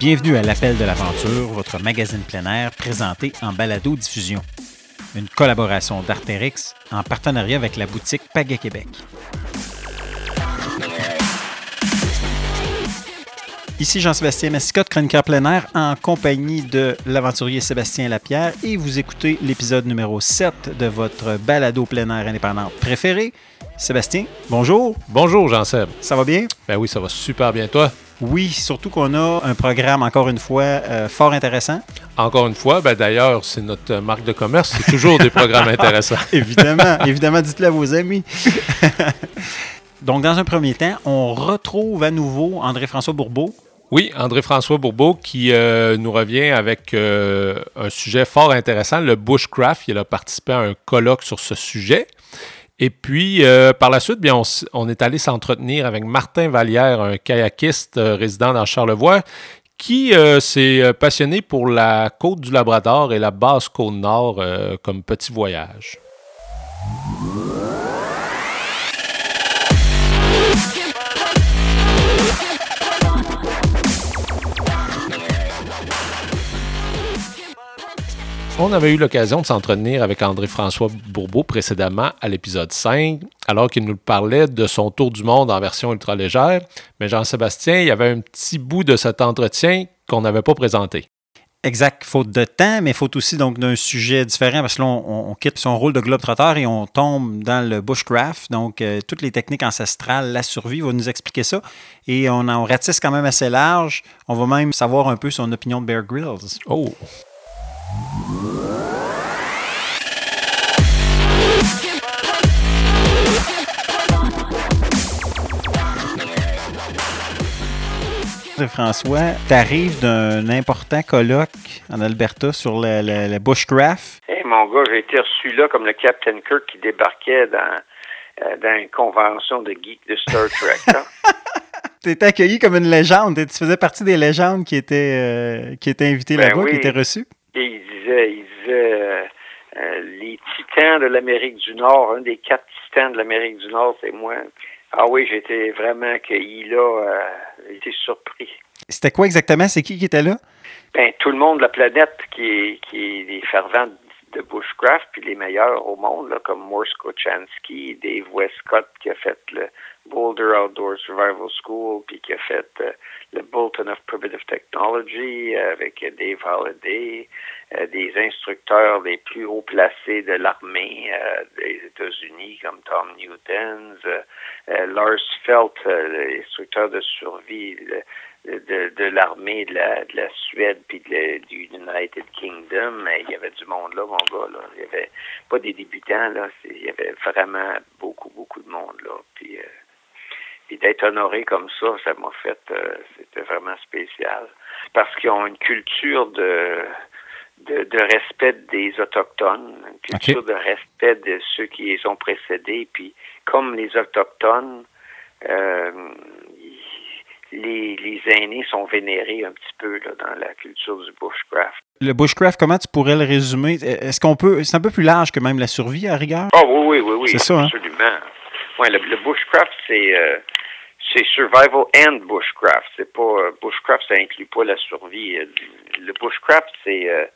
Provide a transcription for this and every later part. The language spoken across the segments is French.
Bienvenue à l'Appel de l'Aventure, votre magazine plein air présenté en balado-diffusion. Une collaboration d'Artérix en partenariat avec la boutique Paga Québec. Ici Jean-Sébastien Massicotte, chroniqueur plein air, en compagnie de l'aventurier Sébastien Lapierre et vous écoutez l'épisode numéro 7 de votre balado plein air indépendant préféré. Sébastien, bonjour. Bonjour Jean-Seb. Ça va bien? Ben oui, ça va super bien. Toi? Oui, surtout qu'on a un programme, encore une fois, euh, fort intéressant. Encore une fois, ben d'ailleurs, c'est notre marque de commerce, c'est toujours des programmes intéressants. évidemment, évidemment, dites-le à vos amis. Donc, dans un premier temps, on retrouve à nouveau André-François Bourbeau. Oui, André-François Bourbeau qui euh, nous revient avec euh, un sujet fort intéressant, le bushcraft. Il a participé à un colloque sur ce sujet. Et puis, euh, par la suite, bien, on, est allé s'entretenir avec Martin Vallière, un kayakiste euh, résident dans Charlevoix, qui euh, s'est passionné pour la côte du Labrador et la basse côte nord comme petit voyage. On avait eu l'occasion de s'entretenir avec André-François Bourbeau précédemment à l'épisode 5, alors qu'il nous parlait de son tour du monde en version ultra-légère. Mais Jean-Sébastien, il y avait un petit bout de cet entretien qu'on n'avait pas présenté. Exact, faute de temps, mais faute aussi donc d'un sujet différent parce que là, on, quitte son rôle de globe-trotteur et on tombe dans le bushcraft. Donc, euh, toutes les techniques ancestrales, la survie, va nous expliquer ça. Et on en ratisse quand même assez large. On va même savoir un peu son opinion de Bear Grylls. Oh! François, tu arrives d'un important colloque en Alberta sur le, bushcraft? Hey, mon gars, j'ai été reçu là comme le Captain Kirk qui débarquait dans, euh, dans une convention de geeks de Star Trek. tu étais accueilli comme une légende. Tu faisais partie des légendes qui étaient, euh, qui étaient invitées ben là-bas, qui étaient reçues? Et il disait, il disait euh, les titans de l'Amérique du Nord, un des quatre titans de l'Amérique du Nord, c'est moi. Ah oui, j'étais vraiment accueilli là. Euh, j'étais surpris. C'était quoi exactement? C'est qui qui était là? Ben, tout le monde de la planète qui est, qui est des fervents de bushcraft, puis les meilleurs au monde, là, comme Morse Kochansky, Dave Westcott, qui a fait le Boulder Outdoor Survival School, puis qui a fait euh, le Bolton of Primitive Technology avec Dave Holliday, euh, des instructeurs les plus haut placés de l'armée euh, des États-Unis, comme Tom Newton, Lars Felt, l'instructeur de survie de, de l'armée de la, de la Suède puis de, du United Kingdom. Il y avait du monde là, mon gars. Là. Il y avait pas des débutants, là. Il y avait vraiment beaucoup, beaucoup de monde là. Puis et d'être honoré comme ça, ça m'a fait, euh, c'était vraiment spécial. Parce qu'ils ont une culture de, de, respect des Autochtones, une culture de respect de ceux qui les ont précédés. Puis, comme les Autochtones, euh, les, les, aînés sont vénérés un petit peu là, dans la culture du bushcraft. Le bushcraft, comment tu pourrais le résumer? Est-ce qu'on peut. C'est un peu plus large que même la survie à rigueur? Ah oui, oui, oui, oui. C'est ça, hein? absolument. Ouais, le, bushcraft, c'est. Euh, c'est survival and bushcraft. C'est pas euh, bushcraft, ça inclut pas la survie. Euh, le bushcraft, c'est euh,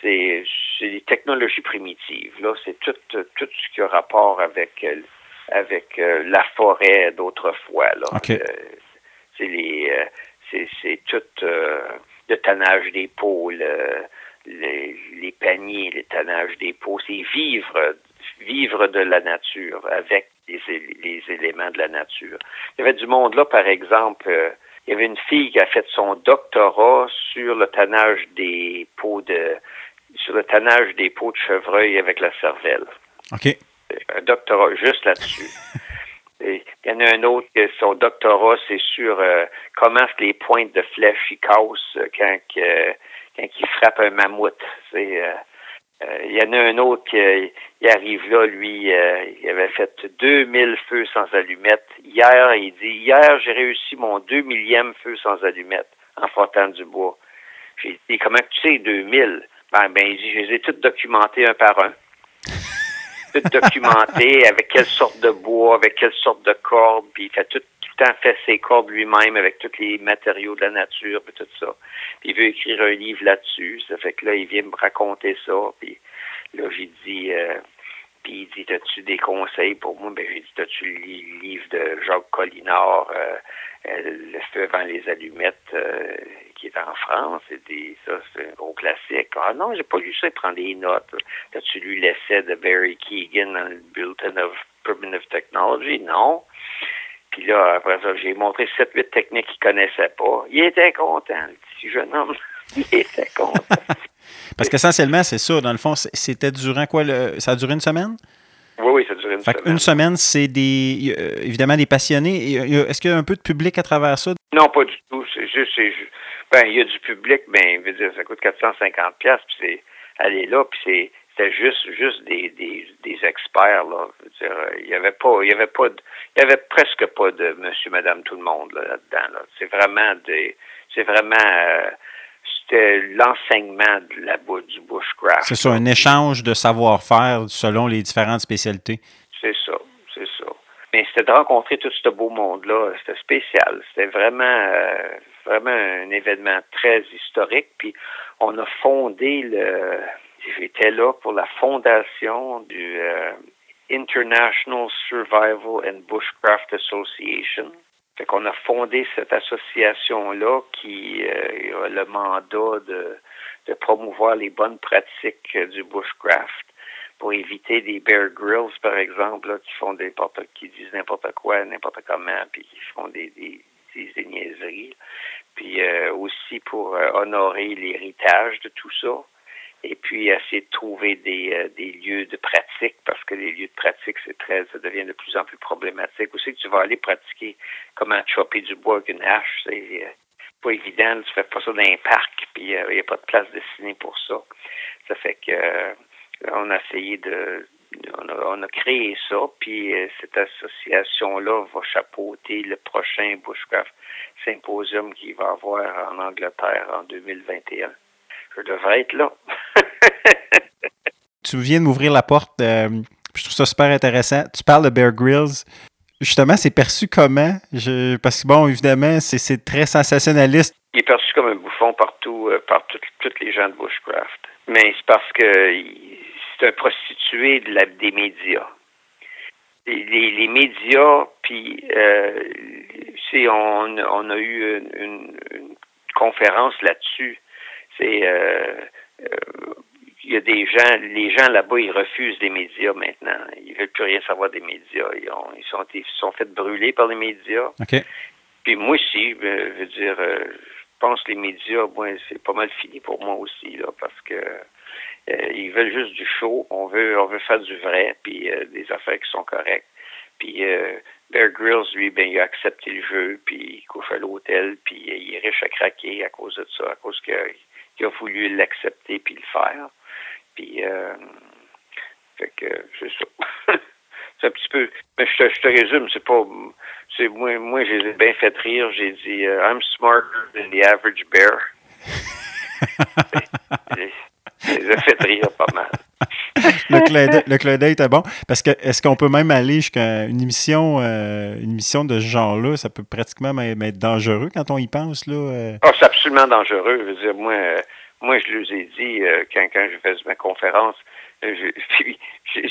c'est c'est des technologies primitives. Là, c'est tout tout ce qui a rapport avec avec la forêt d'autrefois. Là, c'est les c'est c'est tout le tannage des peaux, les, les paniers, le tannage des peaux. C'est vivre vivre de la nature avec les, éléments de la nature. Il y avait du monde là, par exemple, euh, il y avait une fille qui a fait son doctorat sur le tannage des peaux de sur le tannage des peaux de chevreuil avec la cervelle. OK. Un doctorat juste là-dessus. il y en a un autre son doctorat, c'est sur euh, comment les pointes de flèche ils cassent quand, quand ils frappent un mammouth. C'est euh, il y en a un autre qui euh, arrive là, lui, euh, il avait fait 2000 feux sans allumettes. Hier, il dit, hier, j'ai réussi mon 2 millième feu sans allumettes en frottant du bois. J'ai dit, comment tu sais 2000? Ben, ben, il dit, je les ai toutes documentées un par un. toutes documentées avec quelle sorte de bois, avec quelle sorte de corde, puis il fait tout, temps fait ses cordes lui-même avec tous les matériaux de la nature et tout ça. Puis il veut écrire un livre là-dessus. Ça fait que là, il vient me raconter ça. Puis là, j'ai dit, euh, puis il dit, as-tu des conseils pour moi? Ben, j'ai dit, as-tu le livre de Jacques Collinard, euh, euh, Le feu avant les allumettes, qui est en France? Et dit, ça, c'est un gros classique. Ah non, j'ai pas lu ça, il prend des notes. As-tu lu l'essai de Barry Keegan dans le Bulletin of Primitive Technology? Non. Puis là, après ça, j'ai montré 7-8 techniques qu'il connaissait pas. Il était content, le petit jeune homme. Il était content. Parce qu'essentiellement, c'est ça. Dans le fond, c'était durant quoi? Le... Ça a duré une semaine? Oui, oui, ça a duré une semaine. Une semaine, c'est des euh, évidemment des passionnés. Est-ce qu'il y a un peu de public à travers ça? Non, pas du tout. C'est juste, ben, il y a du public, ben, veut dire, ça coûte 450 pièces, puis c'est aller là, puis c'est c'était juste juste des, des, des experts là. Dire, il y avait pas il y avait pas il y avait presque pas de monsieur madame tout le monde là, dedans là. C'est vraiment des c'est vraiment euh, c'était l'enseignement de la du bushcraft. C'est ça, un échange de savoir-faire selon les différentes spécialités. C'est ça, c'est ça. Mais c'était de rencontrer tout ce beau monde-là, c'était spécial. C'était vraiment, euh, vraiment un événement très historique. Puis on a fondé le, j'étais là pour la fondation du euh, International Survival and Bushcraft Association. Fait qu'on a fondé cette association-là qui euh, a le mandat de, promouvoir les bonnes pratiques du bushcraft pour éviter des bear grills, par exemple, qui font des qui disent n'importe quoi, n'importe comment, puis qui font des, des, des niaiseries. Puis euh, aussi pour honorer l'héritage de tout ça et puis essayer de trouver des, euh, des lieux de pratique parce que les lieux de pratique, c'est très, ça devient de plus en plus problématique. Aussi que tu vas aller pratiquer? Comment chopper du bois avec une hache, c'est euh, pas évident, tu fais pas ça dans un parc, puis euh, il n'y a pas de place destinée pour ça. Ça fait que on a essayé de on a, on a créé ça, puis cette association-là va chapeauter le prochain Bushcraft Symposium qui va avoir en Angleterre en 2021 je devrais être là. tu viens de m'ouvrir la porte. Euh, je trouve ça super intéressant. Tu parles de Bear Grylls. Justement, c'est perçu comment? Je, parce que, bon, évidemment, c'est très sensationnaliste. Il est perçu comme un bouffon partout, euh, par tous les gens de Bushcraft. Mais c'est parce que c'est un prostitué de la, des médias. Les, médias, puis euh, on, on, a eu une conférence là-dessus c'est euh, euh, il y a des gens, les gens là-bas, ils refusent des médias maintenant. Ils veulent plus rien savoir des médias. Ils, ont, ils sont, ils sont fait brûler par les médias. Puis moi aussi, je veux dire, euh, je pense que les médias, moi, c'est pas mal fini pour moi aussi, là, parce que ils veulent juste du show. On veut, on veut faire du vrai, puis des affaires qui sont correctes. Puis Bear Grylls, lui, ben, il a accepté le jeu, puis il couche à l'hôtel, puis il est riche à craquer à cause de ça, à cause qu'il qui a voulu l'accepter puis le faire. Puis, euh, fait que c'est ça. c'est un petit peu. Mais je te, je te résume, c'est pas. C'est moi, moi, j'ai bien fait rire. J'ai dit euh, I'm smarter than the average bear. Ai fait rire pas mal. le clin d'œil était bon. Parce que est-ce qu'on peut même aller jusqu'à une émission, euh, une émission de ce genre-là? Ça peut pratiquement même être dangereux quand on y pense. là. Euh. Ah, c'est absolument dangereux. Je veux dire, moi, euh, moi je leur ai dit, quand, quand je faisais ma conférence, puis,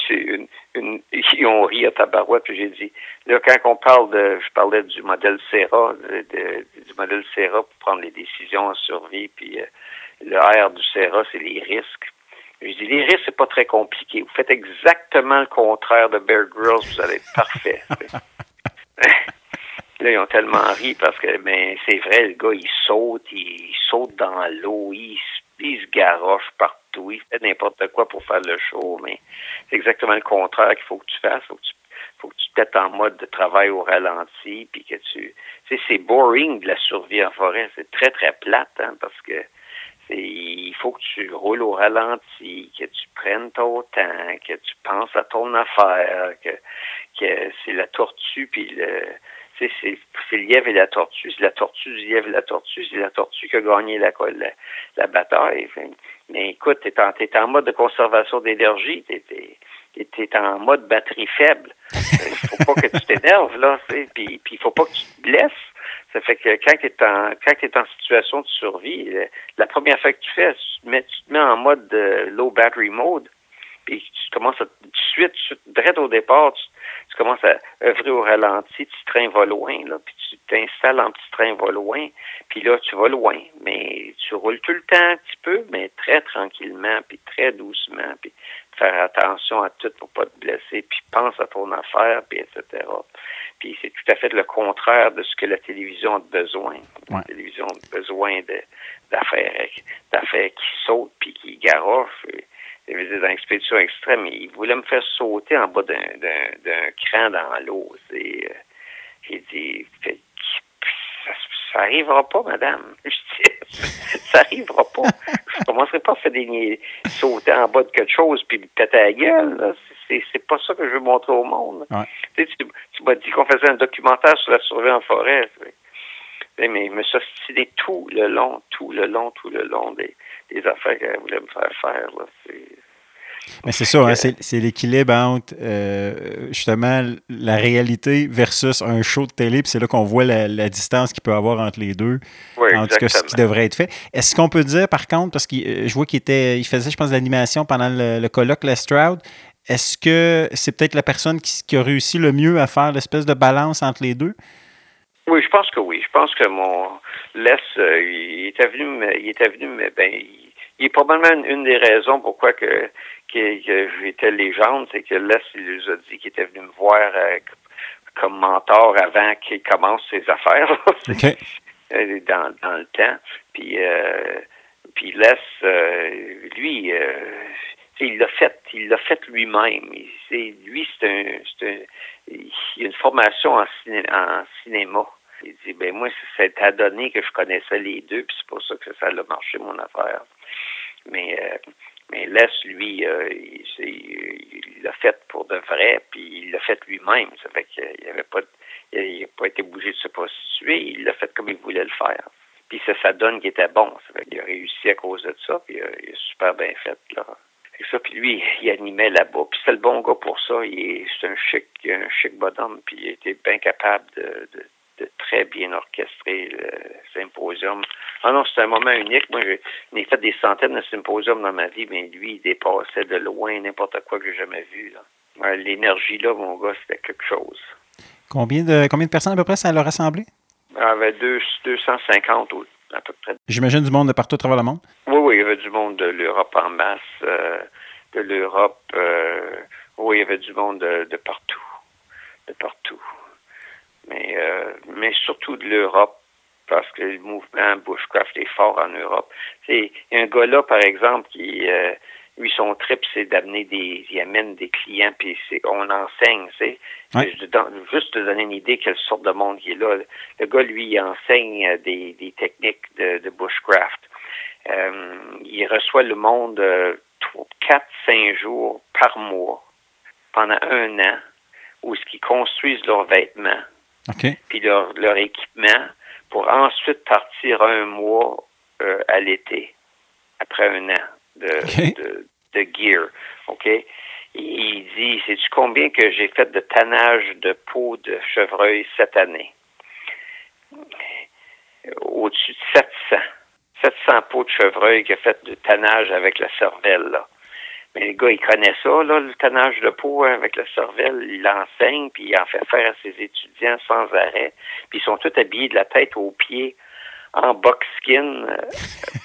une, une, ils ont ri à tabarouette, puis j'ai dit, là, quand on parle de, je parlais du modèle Serra, du modèle Serra pour prendre les décisions en survie, puis le R du Serra, c'est les risques. Je dis, les risques, c'est pas très compliqué. Vous faites exactement le contraire de Bear Grylls, vous allez être parfait. Là, ils ont tellement ri parce que, ben, c'est vrai, le gars, il saute, il, saute dans l'eau, il, se garoche partout, il fait n'importe quoi pour faire le show, mais c'est exactement le contraire qu'il faut que tu fasses. Faut que tu, faut que tu en mode de travail au ralenti, puis que tu, tu sais, c'est boring de la survie en forêt, c'est très, très plate, hein, parce que il faut que tu roules au ralenti, que tu prennes ton temps, que tu penses à ton affaire, que, que c'est la tortue, puis le, c'est, c'est le lièvre et la tortue. C'est la tortue du lièvre et la tortue. C'est la tortue qui a gagné la, la, la bataille. Mais écoute, tu es en, en mode de conservation d'énergie. es en mode batterie faible. Il faut pas que tu t'énerves, là, puis il faut pas que tu te blesses. Ça fait que quand tu es en quand es en situation de survie, la première fois que tu fais, tu te mets, tu te mets en mode low battery mode, puis tu commences à, tout de suite, direct au départ, tu, tu commences à œuvrer au ralenti, petit train va loin, là, puis tu t'installes en petit train va loin, puis là, tu vas loin, mais tu roules tout le temps un petit peu, mais très tranquillement, puis très doucement, puis faire attention à tout pour pas te blesser, puis pense à ton affaire, puis etc. Puis c'est tout à fait le contraire de ce que la télévision a besoin. La télévision a besoin d'affaires d'affaires qui sautent puis qui garochent dans l'expédition extrême, il voulait me faire sauter en bas d'un cran dans l'eau. Euh, j'ai dit, ça, ça arrivera pas, madame. Je dis, ça arrivera pas. Je commencerai pas à faire des sauter en bas de quelque chose puis me péter la gueule. C'est pas ça que je veux montrer au monde. Tu, tu m'as dit qu'on faisait un documentaire sur la survie en forêt. Mais il me s'ostinait tout le long, tout le long, tout le long des, des affaires qu'elle voulait me faire faire. Là. Mais c'est ça, hein, c'est l'équilibre entre euh, justement la réalité versus un show de télé, puis c'est là qu'on voit la, distance qu'il peut y avoir entre les deux, oui, en tout cas ce qui devrait être fait. Est-ce qu'on peut dire par contre, parce que euh, je vois qu'il était, il faisait, je pense, l'animation pendant le, colloque Les Stroud, est-ce que c'est peut-être la personne qui, qui, a réussi le mieux à faire l'espèce de balance entre les deux? Oui, je pense que oui. Je pense que mon Les, euh, il était venu, il était venu, mais ben, il, est probablement une, des raisons pourquoi que, que, j'étais légende, c'est que Les, il nous a dit qu'il était venu me voir euh, comme mentor avant qu'il commence ses affaires. Euh, dans, dans le temps. Puis, euh, puis Les, lui, il l'a fait, il l'a fait lui-même. Lui, c'est un, un, il a une formation en, en cinéma. Il dit, ben moi, c'est à donné que je connaissais les deux, puis c'est pour ça que ça a marché, mon affaire. Mais, euh, mais laisse, lui, euh, il l'a fait pour de vrai, puis il l'a fait lui-même. Ça fait qu'il n'avait pas, il n'a pas été bougé de se prostituer, il l'a fait comme il voulait le faire. Puis ça, ça donne qu'il était bon. Ça fait qu'il a réussi à cause de ça, puis euh, il a super bien fait, là. C'est ça, puis lui, il animait là-bas. Puis c'est le bon gars pour ça. C'est un chic, un chic bonhomme, puis il était bien capable de, de très bien orchestrer le symposium. Ah non, c'est un moment unique. Moi, j'ai fait des centaines de symposiums dans ma vie, mais lui, il dépassait de loin n'importe quoi que j'ai jamais vu. L'énergie là, mon gars, c'était quelque chose. Combien de combien de personnes à peu près ça l'a rassemblé? Il y avait deux, 250 à peu près. J'imagine du monde de partout à travers le monde? Oui, oui, il y avait du monde de l'Europe en masse, euh, de l'Europe. Euh, oui, il y avait du monde de partout. De partout mais, euh, mais surtout de l'Europe, parce que le mouvement Bushcraft est fort en Europe. Il y a un gars là, par exemple, qui, lui, son trip, c'est d'amener des, il amène des clients, puis on enseigne, tu sais. Juste te donner une idée quelle sorte de monde il est là. Le gars, lui, il enseigne des, des techniques de, de bushcraft. Euh, il reçoit le monde euh, 4 cinq jours par mois pendant un an où ce qu'ils construisent leurs vêtements puis leur, leur équipement pour ensuite partir un mois euh, à l'été, après un an de, de, gear. OK? il dit, sais-tu combien que j'ai fait de tannage de peau de chevreuil cette année? Au-dessus de 700. 700 peaux de chevreuil qu'il a fait de tannage avec la cervelle, là. Mais le gars, il connaît ça, là, le tannage de peau hein, avec la cervelle. Il l'enseigne, puis il en fait faire à ses étudiants sans arrêt. Puis ils sont tous habillés de la tête aux pieds en buckskin euh,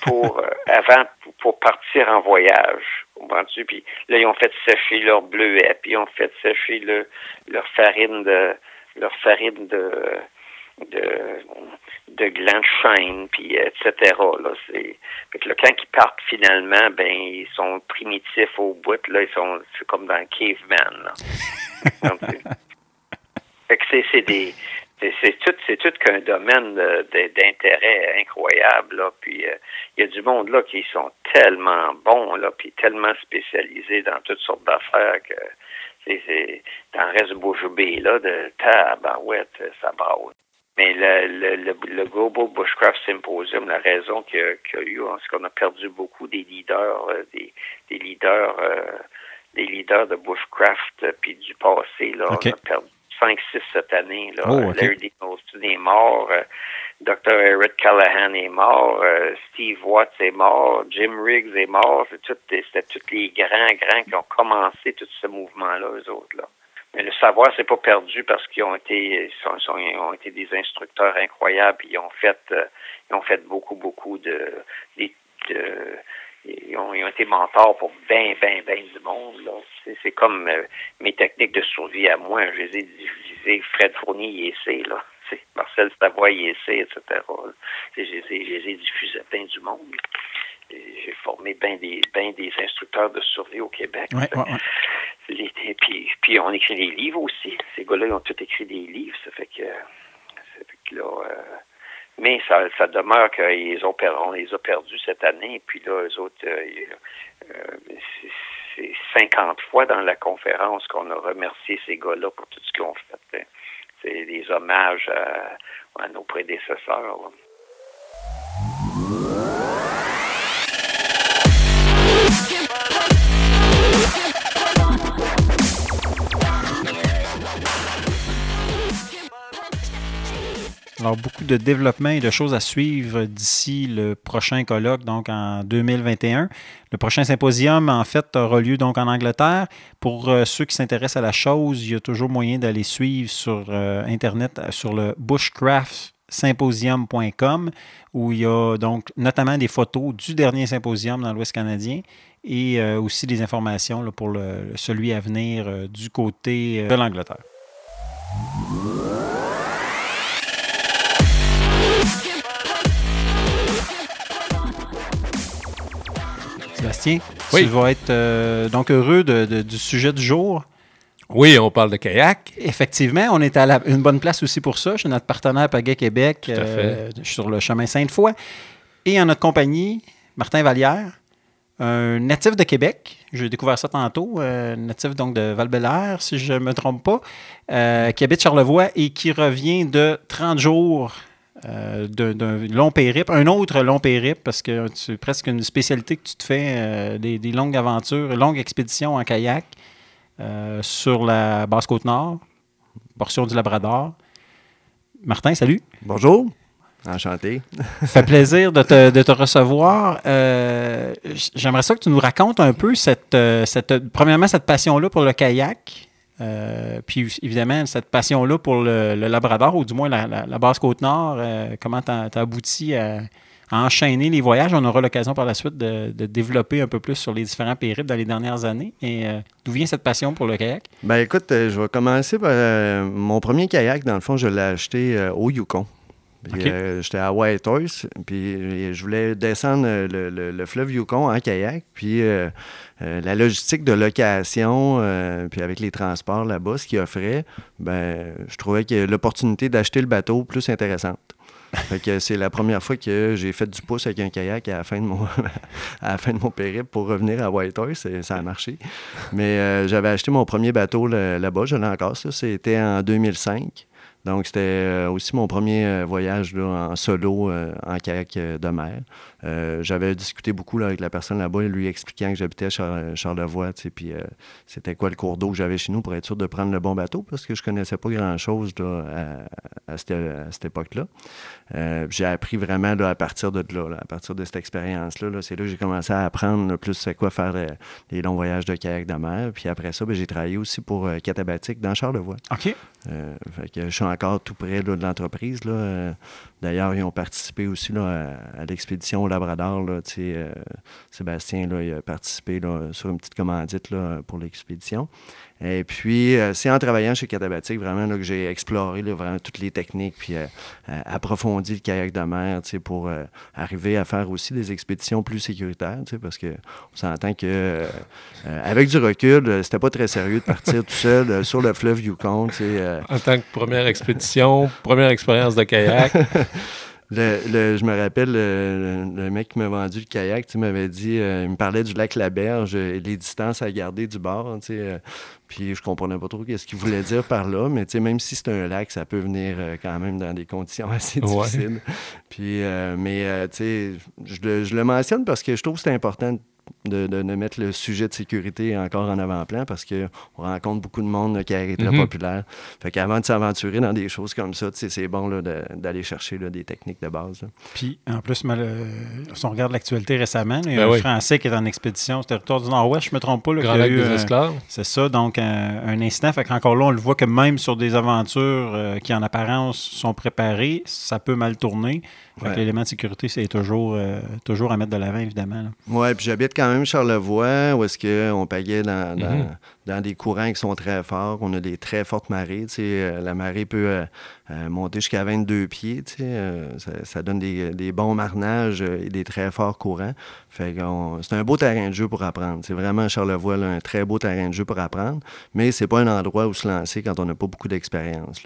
pour euh, avant pour partir en voyage. Comprends-tu? Puis là, ils ont fait sécher leur bleuet, puis ils ont fait sécher le, leur farine de leur farine de de, de glands de chêne, puis etc. Là, c'est, fait que là, quand ils partent finalement, ben ils sont primitifs au bout, là, ils sont c'est comme dans Caveman. Là. fait que c'est, c'est des c'est, tout c'est tout qu'un domaine d'intérêt incroyable là puis euh, il y a du monde là qui sont tellement bons là puis tellement spécialisés dans toutes sortes d'affaires que c'est, c'est dans le reste du Boujubé là de tabarouette ça brasse mais le, le, le, Global Bushcraft Symposium, la raison qu'il y, a eu, c'est qu'on a perdu beaucoup des leaders, euh, des, des leaders euh, des leaders de bushcraft puis du passé. Là. On a perdu 5-6 cette année. Là. Oh, Larry Dickinson est mort. Dr. Eric Callahan est mort, Steve Watts est mort, Jim Riggs est mort. C'était tous les grands, grands qui ont commencé tout ce mouvement-là, eux autres. Là. Mais le savoir, c'est pas perdu parce qu'ils ont été, sont, sont, ont été des instructeurs incroyables. Ils ont fait, euh, ils ont fait beaucoup, beaucoup de, de, de ils, ont, ils ont, été mentors pour bien, bien, bien du monde. C'est comme euh, mes techniques de survie à moi. Je les ai diffusées. Fred Fournier, il essaie, là. Marcel Savoie, il essaie, etc. Je les, ai, je les ai diffusées à bien du monde. J'ai formé bien des, ben des instructeurs de survie au Québec. Ouais, ouais, puis, puis on écrit des livres aussi. Ces gars-là, ils ont tous écrit des livres. Ça fait que, ça fait que là, euh, mais ça, demeure qu'ils ont on les a perdus cette année. Puis là, eux autres, euh, euh, c'est 50 fois dans la conférence qu'on a remercié ces gars-là pour tout ce qu'ils ont fait. Hein. C'est des hommages à nos prédécesseurs. Alors, beaucoup de développement et de choses à suivre d'ici le prochain colloque, donc en 2021. Le prochain symposium, en fait, aura lieu donc en Angleterre. Pour euh, ceux qui s'intéressent à la chose, il y a toujours moyen d'aller suivre sur euh, Internet, euh, sur le bushcraftsymposium.com, où il y a donc notamment des photos du dernier symposium dans l'Ouest canadien et aussi des informations pour le, celui à venir du côté de l'Angleterre. Sébastien, tu vas être euh, donc heureux du sujet du jour. Oui, on parle de kayak. Effectivement, on est à une bonne place aussi pour ça. Chez notre partenaire Pagaie Québec, euh, sur le chemin Sainte-Foy. Et en notre compagnie, Martin Vallière, un natif de Québec. J'ai découvert ça tantôt, euh, natif donc de val si je ne me trompe pas, qui habite Charlevoix et qui revient de 30 jours euh, d'un long périple, un autre long périple, parce que c'est presque une spécialité que tu te fais, euh, des, longues aventures, longues expéditions en kayak euh, sur la Basse-Côte-Nord, portion du Labrador. Martin, salut. Bonjour. Enchanté. Ça fait plaisir de te, recevoir. J'aimerais ça que tu nous racontes un peu cette, cette premièrement, cette passion-là pour le kayak. Euh, puis évidemment, cette passion-là pour le, Labrador, ou du moins la, la, Basse-Côte-Nord, euh, comment tu as, abouti à, enchaîner les voyages? On aura l'occasion par la suite de, développer un peu plus sur les différents périples dans les dernières années. Et euh, d'où vient cette passion pour le kayak? Ben écoute, je vais commencer par mon premier kayak, dans le fond, je l'ai acheté au Yukon. J'étais à Whitehorse, puis je voulais descendre le, fleuve Yukon en kayak. Puis euh, euh, la logistique de location, puis avec les transports là-bas, ce qu'ils offraient, ben, je trouvais que l'opportunité d'acheter le bateau plus intéressante. Fait que c'est la première fois que j'ai fait du pouce avec un kayak à la fin de mon, à la fin de mon périple pour revenir à Whitehorse. Ça a marché. Mais j'avais acheté mon premier bateau là-bas, je l'ai encore. Ça, c'était en 2005. Donc, c'était euh, aussi mon premier euh, voyage en solo euh, en kayak de mer. J'avais discuté beaucoup avec la personne là-bas, lui expliquant que j'habitais à Charlevoix, puis c'était quoi le cours d'eau que j'avais chez nous pour être sûr de prendre le bon bateau, parce que je connaissais pas grand-chose à, cette, époque-là. j'ai appris vraiment à partir de là, à partir de cette expérience-là. c'est là que j'ai commencé à apprendre plus c'est quoi faire les longs voyages de kayak de mer. Puis après ça, ben, j'ai travaillé aussi pour Catabatic dans Charlevoix. OK. fait que je suis encore tout près de l'entreprise. Euh, d'ailleurs, ils ont participé aussi là, à, l'expédition au Labrador. Là, euh, Sébastien là, il a participé sur une petite commandite là, pour l'expédition. Et puis, euh, c'est en travaillant chez Catabatic vraiment là, que j'ai exploré vraiment toutes les techniques, puis euh, euh, approfondi le kayak de mer pour arriver à faire aussi des expéditions plus sécuritaires, parce qu'on s'entend que avec du recul, c'était pas très sérieux de partir tout seul sur le fleuve Yukon. en tant que première expédition, première expérience de kayak. Le, je me rappelle, le, mec qui m'a vendu le kayak, tu m'avait dit, il me parlait du lac La Berge et les distances à garder du bord. Tu sais, puis je comprenais pas trop ce qu'il voulait dire par là, mais même si c'est un lac, ça peut venir euh, quand même dans des conditions assez difficiles. Puis, euh, mais euh, je, le, je le mentionne parce que je trouve que c'est important de, de, mettre le sujet de sécurité encore en avant-plan parce qu'on rencontre beaucoup de monde qui est très mhm. populaire. Fait qu'avant de s'aventurer dans des choses comme ça, c'est bon d'aller chercher des techniques de base. Puis, en plus, euh, si on regarde l'actualité récemment, il y a ben un Français qui est en expédition au territoire du Nord-Ouest, je ne me trompe pas. Le Grand lac des Esclaves. C'est ça, donc un, incident. Fait qu'encore là, on le voit que même sur des aventures euh, qui, en apparence, sont préparées, ça peut mal tourner. L'élément de sécurité, c'est toujours, euh, toujours à mettre de l'avant, évidemment. Oui, puis j'habite quand même Charlevoix, où est-ce qu'on payait dans, mhm. dans, des courants qui sont très forts. On a des très fortes marées. Euh, la marée peut euh, monter jusqu'à 22 pieds. Ça, donne des, bons marnages et des très forts courants. C'est un beau terrain de jeu pour apprendre. C'est vraiment Charlevoix, un très beau terrain de jeu pour apprendre. Mais c'est pas un endroit où se lancer quand on n'a pas beaucoup d'expérience.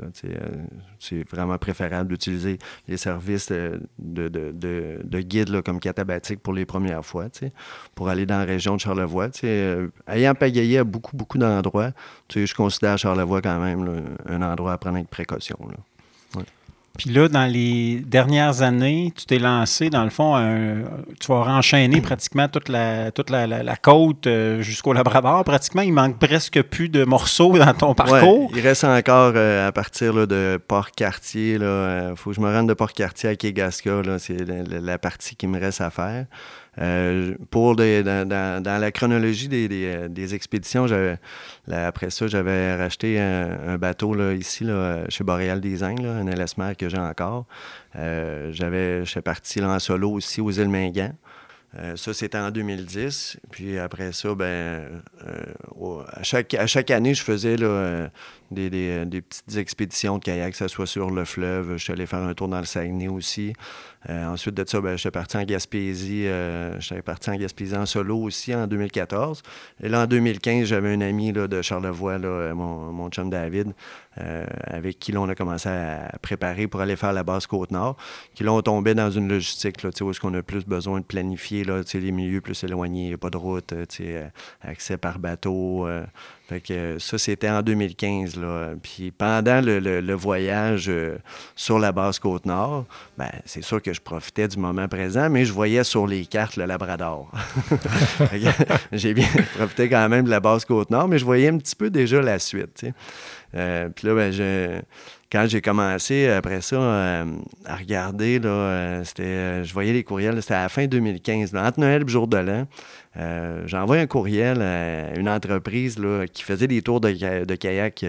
c'est vraiment préférable d'utiliser les services de, guide comme catabatique pour les premières fois, pour aller dans la région de Charlevoix. Euh, ayant pagayé à beaucoup, beaucoup d'endroits, je considère Charlevoix quand même un endroit à prendre avec précaution. Puis là, dans les dernières années, tu t'es lancé, dans le fond, tu vas enchaîner pratiquement toute la, toute la, côte euh, jusqu'au Labrador. Pratiquement, il manque presque plus de morceaux dans ton parcours. il reste encore euh, à partir de Port-Cartier. Il euh, faut que je me rende de Port-Cartier à Kegaska. C'est la, partie qui me reste à faire. Euh, pour dans, la chronologie des, des, expéditions, après ça, j'avais racheté un, bateau là, ici là, chez Boreal Design, un LSMR que j'ai encore. Euh, j'avais, j'étais parti là, en solo aussi aux îles Mingan. Euh, ça, c'était en 2010. Puis après ça, ben, à, chaque, à chaque année, je faisais là, des, des, petites expéditions de kayak, que ce soit sur le fleuve. Je suis allé faire un tour dans le Saguenay aussi. Euh, ensuite de ça, ben, j'étais parti en Gaspésie. Euh, j'étais parti en Gaspésie en solo aussi en 2014. Et là, en 2015, j'avais un ami là, de Charlevoix, là, mon, mon chum David, euh, avec qui on a commencé à préparer pour aller faire la base Côte-Nord. Qui là, on tombait dans une logistique là, où est-ce qu'on a plus besoin de planifier là, les milieux plus éloignés, pas de route, accès par bateau. Fait que ça, c'était en 2015. Là. Puis pendant le, voyage sur la base Côte-Nord, ben, c'est sûr que je profitais du moment présent, mais je voyais sur les cartes le Labrador. J'ai bien profité quand même de la base Côte-Nord, mais je voyais un petit peu déjà la suite. Euh, puis là, ben, quand j'ai commencé après ça euh, à regarder, là, euh, c'était, je voyais les courriels, c'était à la fin 2015, entre Noël et jour de l'an. j'envoie un courriel à une entreprise là, qui faisait des tours de, kayak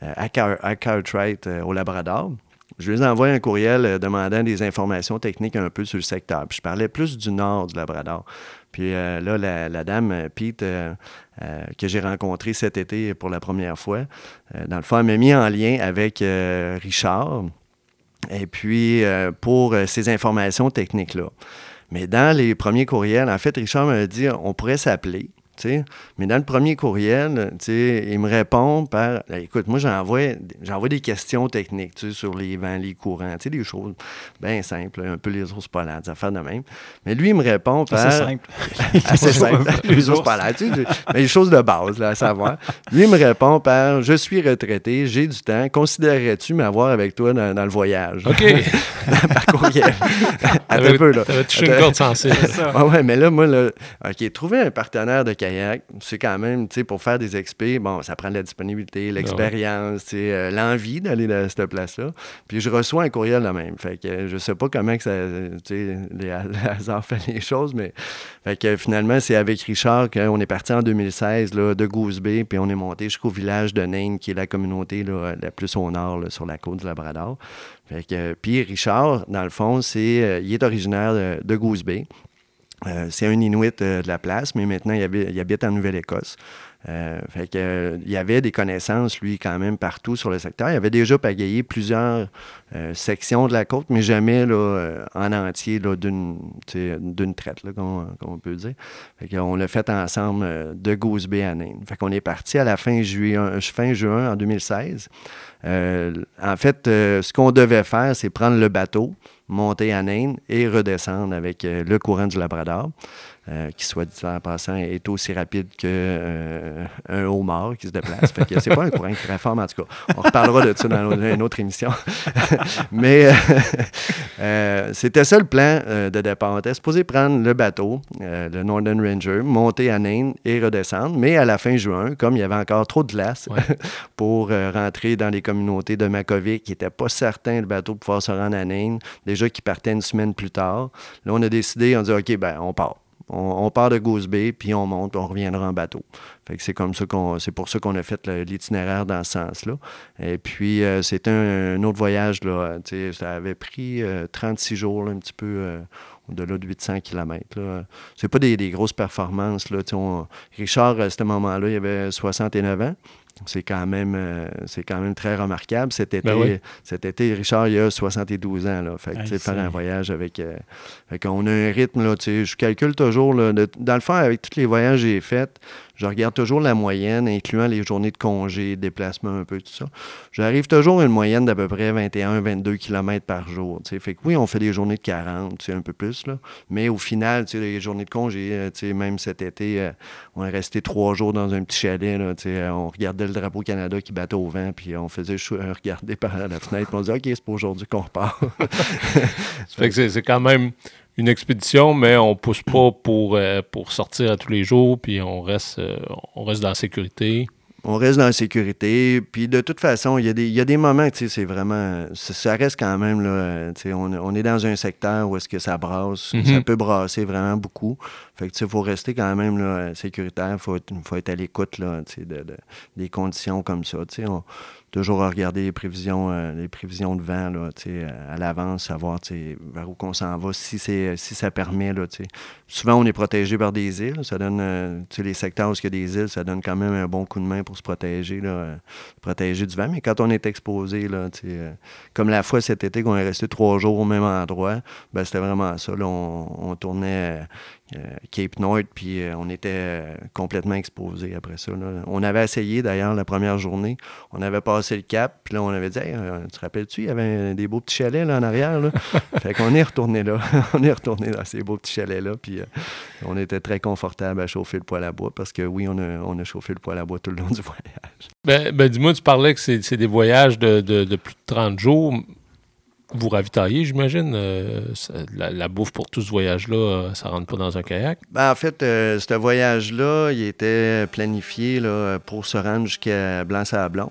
à, Cartwright au Labrador. Je lui envoie un courriel demandant des informations techniques un peu sur le secteur. Puis je parlais plus du nord du Labrador. Puis là, la, dame, euh, Pete, que j'ai rencontrée cet été pour la première fois, dans le fond, elle m'a mis en lien avec Richard. Et puis, pour ces informations techniques-là. Mais dans les premiers courriels, en fait, Richard m'a dit on pourrait s'appeler. Mais dans le premier courriel, il me répond par Écoute, moi, j'envoie, j'envoie des questions techniques sur les vents, les courants, des choses bien simples, un peu les ours polaires, des affaires de même. Mais lui, il me répond par. C'est simple. assez simple. les ours polaires, mais les choses de base, là, à savoir. Lui, il me répond par Je suis retraité, j'ai du temps, considérerais-tu m'avoir avec toi dans, le voyage? OK. par courriel. à un peu, là. T'avais touché une corde sensible. ah ouais, mais là, moi, là, OK, trouver un partenaire de c'est quand même, tu sais, pour faire des expés, bon, ça prend de la disponibilité, ah l'expérience, tu sais, euh, l'envie d'aller dans cette place-là. Puis je reçois un courriel de même. Fait que je sais pas comment que ça, tu sais, les hasards fait les choses, mais fait que finalement, c'est avec Richard qu'on est parti en 2016 là, de Goose Bay, puis on est monté jusqu'au village de Nain, qui est la communauté là, la plus au nord, sur la côte du Labrador. Fait que, puis Richard, dans le fond, c'est, euh, il est originaire de, de Goose Bay. Euh, c'est un Inuit euh, de la place, mais maintenant, il habite, en Nouvelle-Écosse. Euh, fait il y avait des connaissances, lui, quand même, partout sur le secteur. Il avait déjà pagayé plusieurs sections de la côte, mais jamais là, en entier d'une, d'une traite, là, comme, on peut dire. Qu'on l'a fait ensemble de Goose Bay à Nain. Fait qu'on est parti à la fin juin, fin juin en 2016. en fait, ce qu'on devait faire, c'est prendre le bateau, monter à Nain et redescendre avec le courant du Labrador. Euh, qui, soit dit en passant, est aussi rapide qu'un euh, homard qui se déplace. Fait que c'est pas un courant qui réforme, en tout cas. On reparlera de ça dans une autre émission. Mais euh, c'était ça le plan de départ. On était supposé prendre le bateau, le Northern Ranger, monter à Nain et redescendre. Mais à la fin juin, comme il y avait encore trop de glace pour rentrer dans les communautés de Makovic, qui n'étaient pas certains le bateau de pouvoir se rendre à Nain, déjà qui partait une semaine plus tard, là, on a décidé, on dit OK, ben on part. On, part de Goose Bay, puis on monte, on reviendra en bateau. C'est comme ça qu'on, pour ça qu'on a fait l'itinéraire dans ce sens-là. Et puis, euh, c'était un, autre voyage, là. Ça avait pris 36 euh, jours, un petit peu euh, au-delà de 800 km. C'est pas des, grosses performances, là. Richard, à ce moment-là, il avait 69 ans c'est quand même euh, c'est quand même très remarquable. Cet ben été, cet été, Richard, il a 72 ans. Là. Fait que, faire un voyage avec. Euh, on a un rythme, là, je calcule toujours. Là, dans le fond, avec tous les voyages que j'ai faits, je regarde toujours la moyenne, incluant les journées de congé, déplacement, un peu tout ça. J'arrive toujours à une moyenne d'à peu près 21-22 km par jour. Fait que oui, on fait des journées de 40, un peu plus, là. mais au final, les journées de congé, euh, même cet été, euh, on est resté trois jours dans un petit chalet. Là, on regardait le drapeau Canada qui battait au vent, puis on faisait regarder par la fenêtre, on disait OK, c'est pour aujourd'hui qu'on repart. fait que c'est quand même une expédition, mais on pousse pas pour, euh, pour sortir à tous les jours, puis on reste, euh, on reste dans la sécurité. On reste dans la sécurité, puis de toute façon, il y, a des, y a des moments, tu sais, c'est vraiment, ça, reste quand même, là, tu sais, on, on, est dans un secteur où est-ce que ça brasse, ça mhm. peut brasser vraiment beaucoup. Fait que, tu sais, il faut rester quand même, là, sécuritaire, il faut, faut, être à l'écoute, là, tu sais, de, des conditions comme ça, tu sais toujours regarder les prévisions, euh, les prévisions de vent là, euh, à l'avance, savoir vers où qu'on s'en va, si, c'est, si ça permet. Là, Souvent, on est protégé par des îles. Ça donne, euh, les secteurs où il y a des îles, ça donne quand même un bon coup de main pour se protéger, là, protéger du vent. Mais quand on est exposé, là, comme la fois cet été qu'on est resté trois jours au même endroit, ben, c'était vraiment ça. Là, on, on tournait euh, Cape Nord, puis euh, on était euh, complètement exposé après ça. On avait essayé d'ailleurs la première journée. On avait passé le cap, puis là, on avait dit hey, Tu te rappelles-tu, il y avait des beaux petits chalets là, en arrière. Là? fait qu'on est retourné là. on est retourné dans ces beaux petits chalets-là, puis on était très confortable à chauffer le poêle à bois parce que oui, on a, on a chauffé le poêle à bois tout le long du voyage. Ben, ben dis-moi, tu parlais que c'est des voyages de, de plus de 30 jours vous ravitaillez, j'imagine. Euh, la, bouffe pour tout ce voyage-là, euh, ça rentre pas dans un kayak? Ben, en fait, euh, ce voyage-là, il était planifié là, pour se rendre jusqu'à Blanc-Sablon.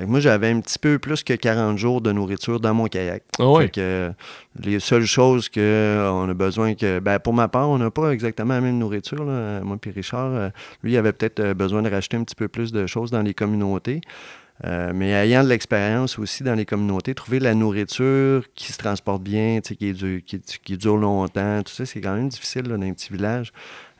Moi, j'avais un petit peu plus que 40 jours de nourriture dans mon kayak. Oh les seules choses qu'on a besoin que. Ben, pour ma part, on n'a pas exactement la même nourriture. Moi et Richard, lui, il avait peut-être besoin de racheter un petit peu plus de choses dans les communautés. Euh, mais ayant de l'expérience aussi dans les communautés, trouver la nourriture qui se transporte bien, qui, qui, dure longtemps, tout ça, c'est quand même difficile dans un petit village.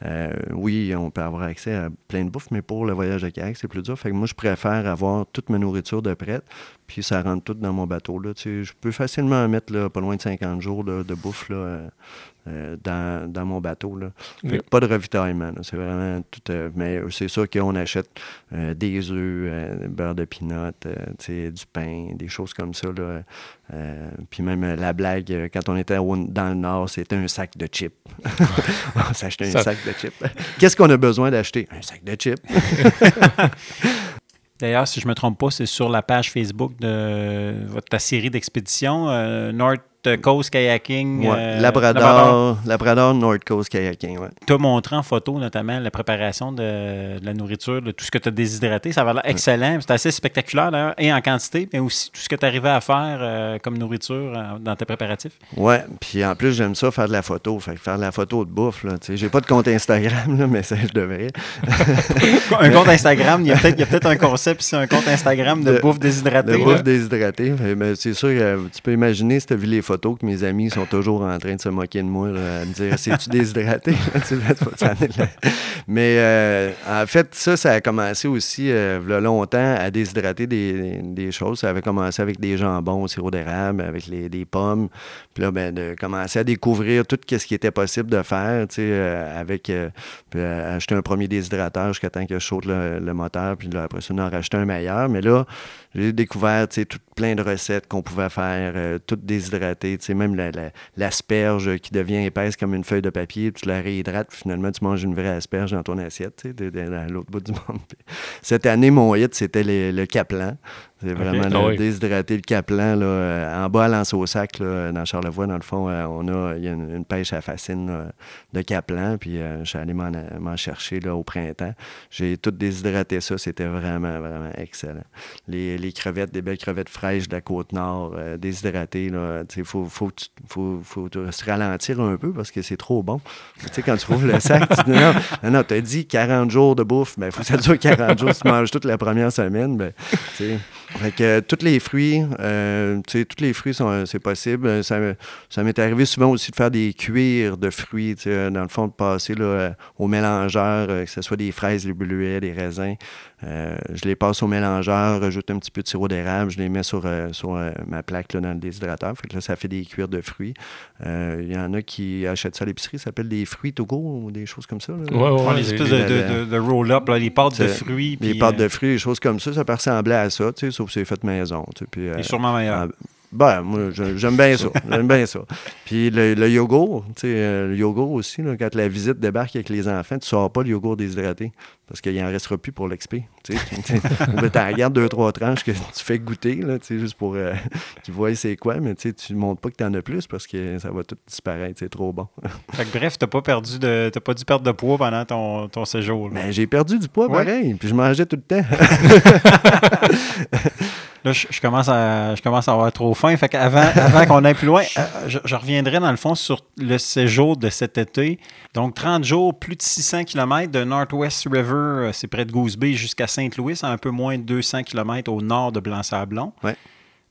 Euh, oui, on peut avoir accès à plein de bouffe, mais pour le voyage de kayak, c'est plus dur. Moi, je préfère avoir toute ma nourriture de prête, puis ça rentre tout dans mon bateau. Là. je peux facilement mettre là, pas loin de 50 jours de bouffe là, euh, euh, dans, mon bateau. Là. Pas de ravitaillement. C'est vraiment tout. Euh, mais c'est sûr qu'on achète euh, des œufs, beurre de pinot, du pain, des choses comme ça. Là. puis même la blague, quand on était dans le Nord, c'était un sac de chips. on s'achetait un sac de chips. Qu'est-ce qu'on a besoin d'acheter? Un sac de chips. D'ailleurs, si je ne me trompe pas, c'est sur la page Facebook de votre, ta série d'expéditions, North Coast Kayaking. Euh, Labrador, Labrador, North Coast Kayaking. Ouais. Tu as montré en photo notamment la préparation de, la nourriture, de tout ce que tu as déshydraté. Ça va l'air excellent. C'est assez spectaculaire d'ailleurs, et en quantité, mais aussi tout ce que tu arrivais à faire euh, comme nourriture euh, dans tes préparatifs. Oui, puis en plus, j'aime ça faire de la photo. Fait faire de la photo de bouffe. J'ai pas de compte Instagram, là, mais ça, je devrais. un compte Instagram, il y a peut-être un concept, c'est un compte Instagram de, bouffe déshydratée. De bouffe déshydratée. Mais c'est sûr, tu peux imaginer si tu as vu les photos que mes amis sont toujours en train de se moquer de moi, à me dire C'est-tu déshydraté? Mais euh, en fait, ça, ça a commencé aussi euh, longtemps à déshydrater des, choses. Ça avait commencé avec des jambons au sirop d'érable, avec les, des pommes. Puis là, ben, de commencer à découvrir tout ce qui était possible de faire, tu sais, euh, avec acheter un premier déshydrateur jusqu'à temps que je saute le, moteur, puis là, après ça, on en racheter un meilleur. Mais là, j'ai découvert tout, plein de recettes qu'on pouvait faire, euh, toutes déshydratées, même l'asperge qui devient épaisse comme une feuille de papier, tu la réhydrates, puis finalement tu manges une vraie asperge dans ton assiette, dans l'autre bout du monde. Cette année, mon hit, c'était le Kaplan. C'est vraiment ah déshydrater le Caplan. Là, euh, en bas à au sac, là, dans Charlevoix, dans le fond, euh, on a, il y a une, pêche à fascine de Caplan. Puis je suis allé m'en chercher là, au printemps. J'ai tout déshydraté ça. C'était vraiment, vraiment excellent. Les, les crevettes, des belles crevettes fraîches de la côte nord, euh, déshydratées. Il faut, faut, faut, faut, se ralentir un peu parce que c'est trop bon. Tu sais, quand tu ouvres le sac, tu dis non, non, non tu as dit 40 jours de bouffe, mais il faut que ça dure 40 jours. Si tu manges toute la première semaine, ben, fait que euh, tous les fruits, euh, tu sais, tous les fruits, sont, c'est possible. Ça, ça m'est arrivé souvent aussi de faire des cuirs de fruits, dans le fond, de passer là, au mélangeur, que ce soit des fraises, des bleuets, des raisins. Euh, je les passe au mélangeur, rajoute un petit peu de sirop d'érable, je les mets sur, euh, sur euh, ma plaque là, dans le déshydrateur. Fait que là, ça fait des cuirs de fruits. Il y en a qui achètent ça à l'épicerie, ça s'appelle des fruits Togo ou des choses comme ça. Oui, ouais, les espèces de, de, roll-up, les pâtes de fruits. Les pâtes de fruits, des choses comme ça, ça peut ressembler à ça, sauf que c'est fait maison. Puis, Et sûrement meilleur. Ben, moi, j'aime bien ça. J'aime bien ça. Puis le, le yogourt, tu sais, euh, le yogourt aussi, là, quand la visite débarque avec les enfants, tu ne sors pas le yogourt déshydraté parce qu'il n'en restera plus pour l'expé. Tu sais, regardes deux, trois tranches que tu fais goûter, là, tu sais, juste pour euh, qu'ils voient c'est quoi, mais tu ne montres pas que tu en as plus parce que ça va tout disparaître. C'est trop bon. fait que, bref, tu n'as pas perdu de pas dû perdre de poids pendant ton, ton séjour. Ben, j'ai perdu du poids pareil, puis je mangeais tout le temps. Là, je, commence à, je commence à avoir trop faim. Fait qu'avant avant qu'on aille plus loin, euh, je, je, reviendrai dans le fond sur le séjour de cet été. Donc, 30 jours, plus de 600 km de Northwest River, euh, c'est près de Goose Bay, jusqu'à Saint-Louis, à un peu moins de 200 km au nord de Blanc-Sablon. Ouais.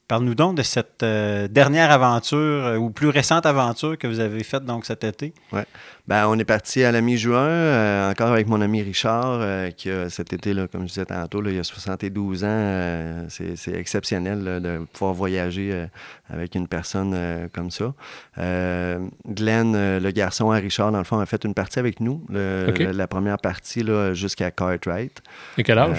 Parle-nous donc de cette euh, dernière aventure ou plus récente aventure que vous avez faite donc cet été. Ouais. Ben, on est parti à la mi-juin, euh, encore avec mon ami Richard, euh, qui a cet été, là, comme je disais tantôt, là, il a 72 ans. Euh, c'est exceptionnel de pouvoir voyager avec une personne comme ça. Glenn, le garçon à Richard, dans le fond, a fait une partie avec nous, la première partie jusqu'à Cartwright. Et quel âge?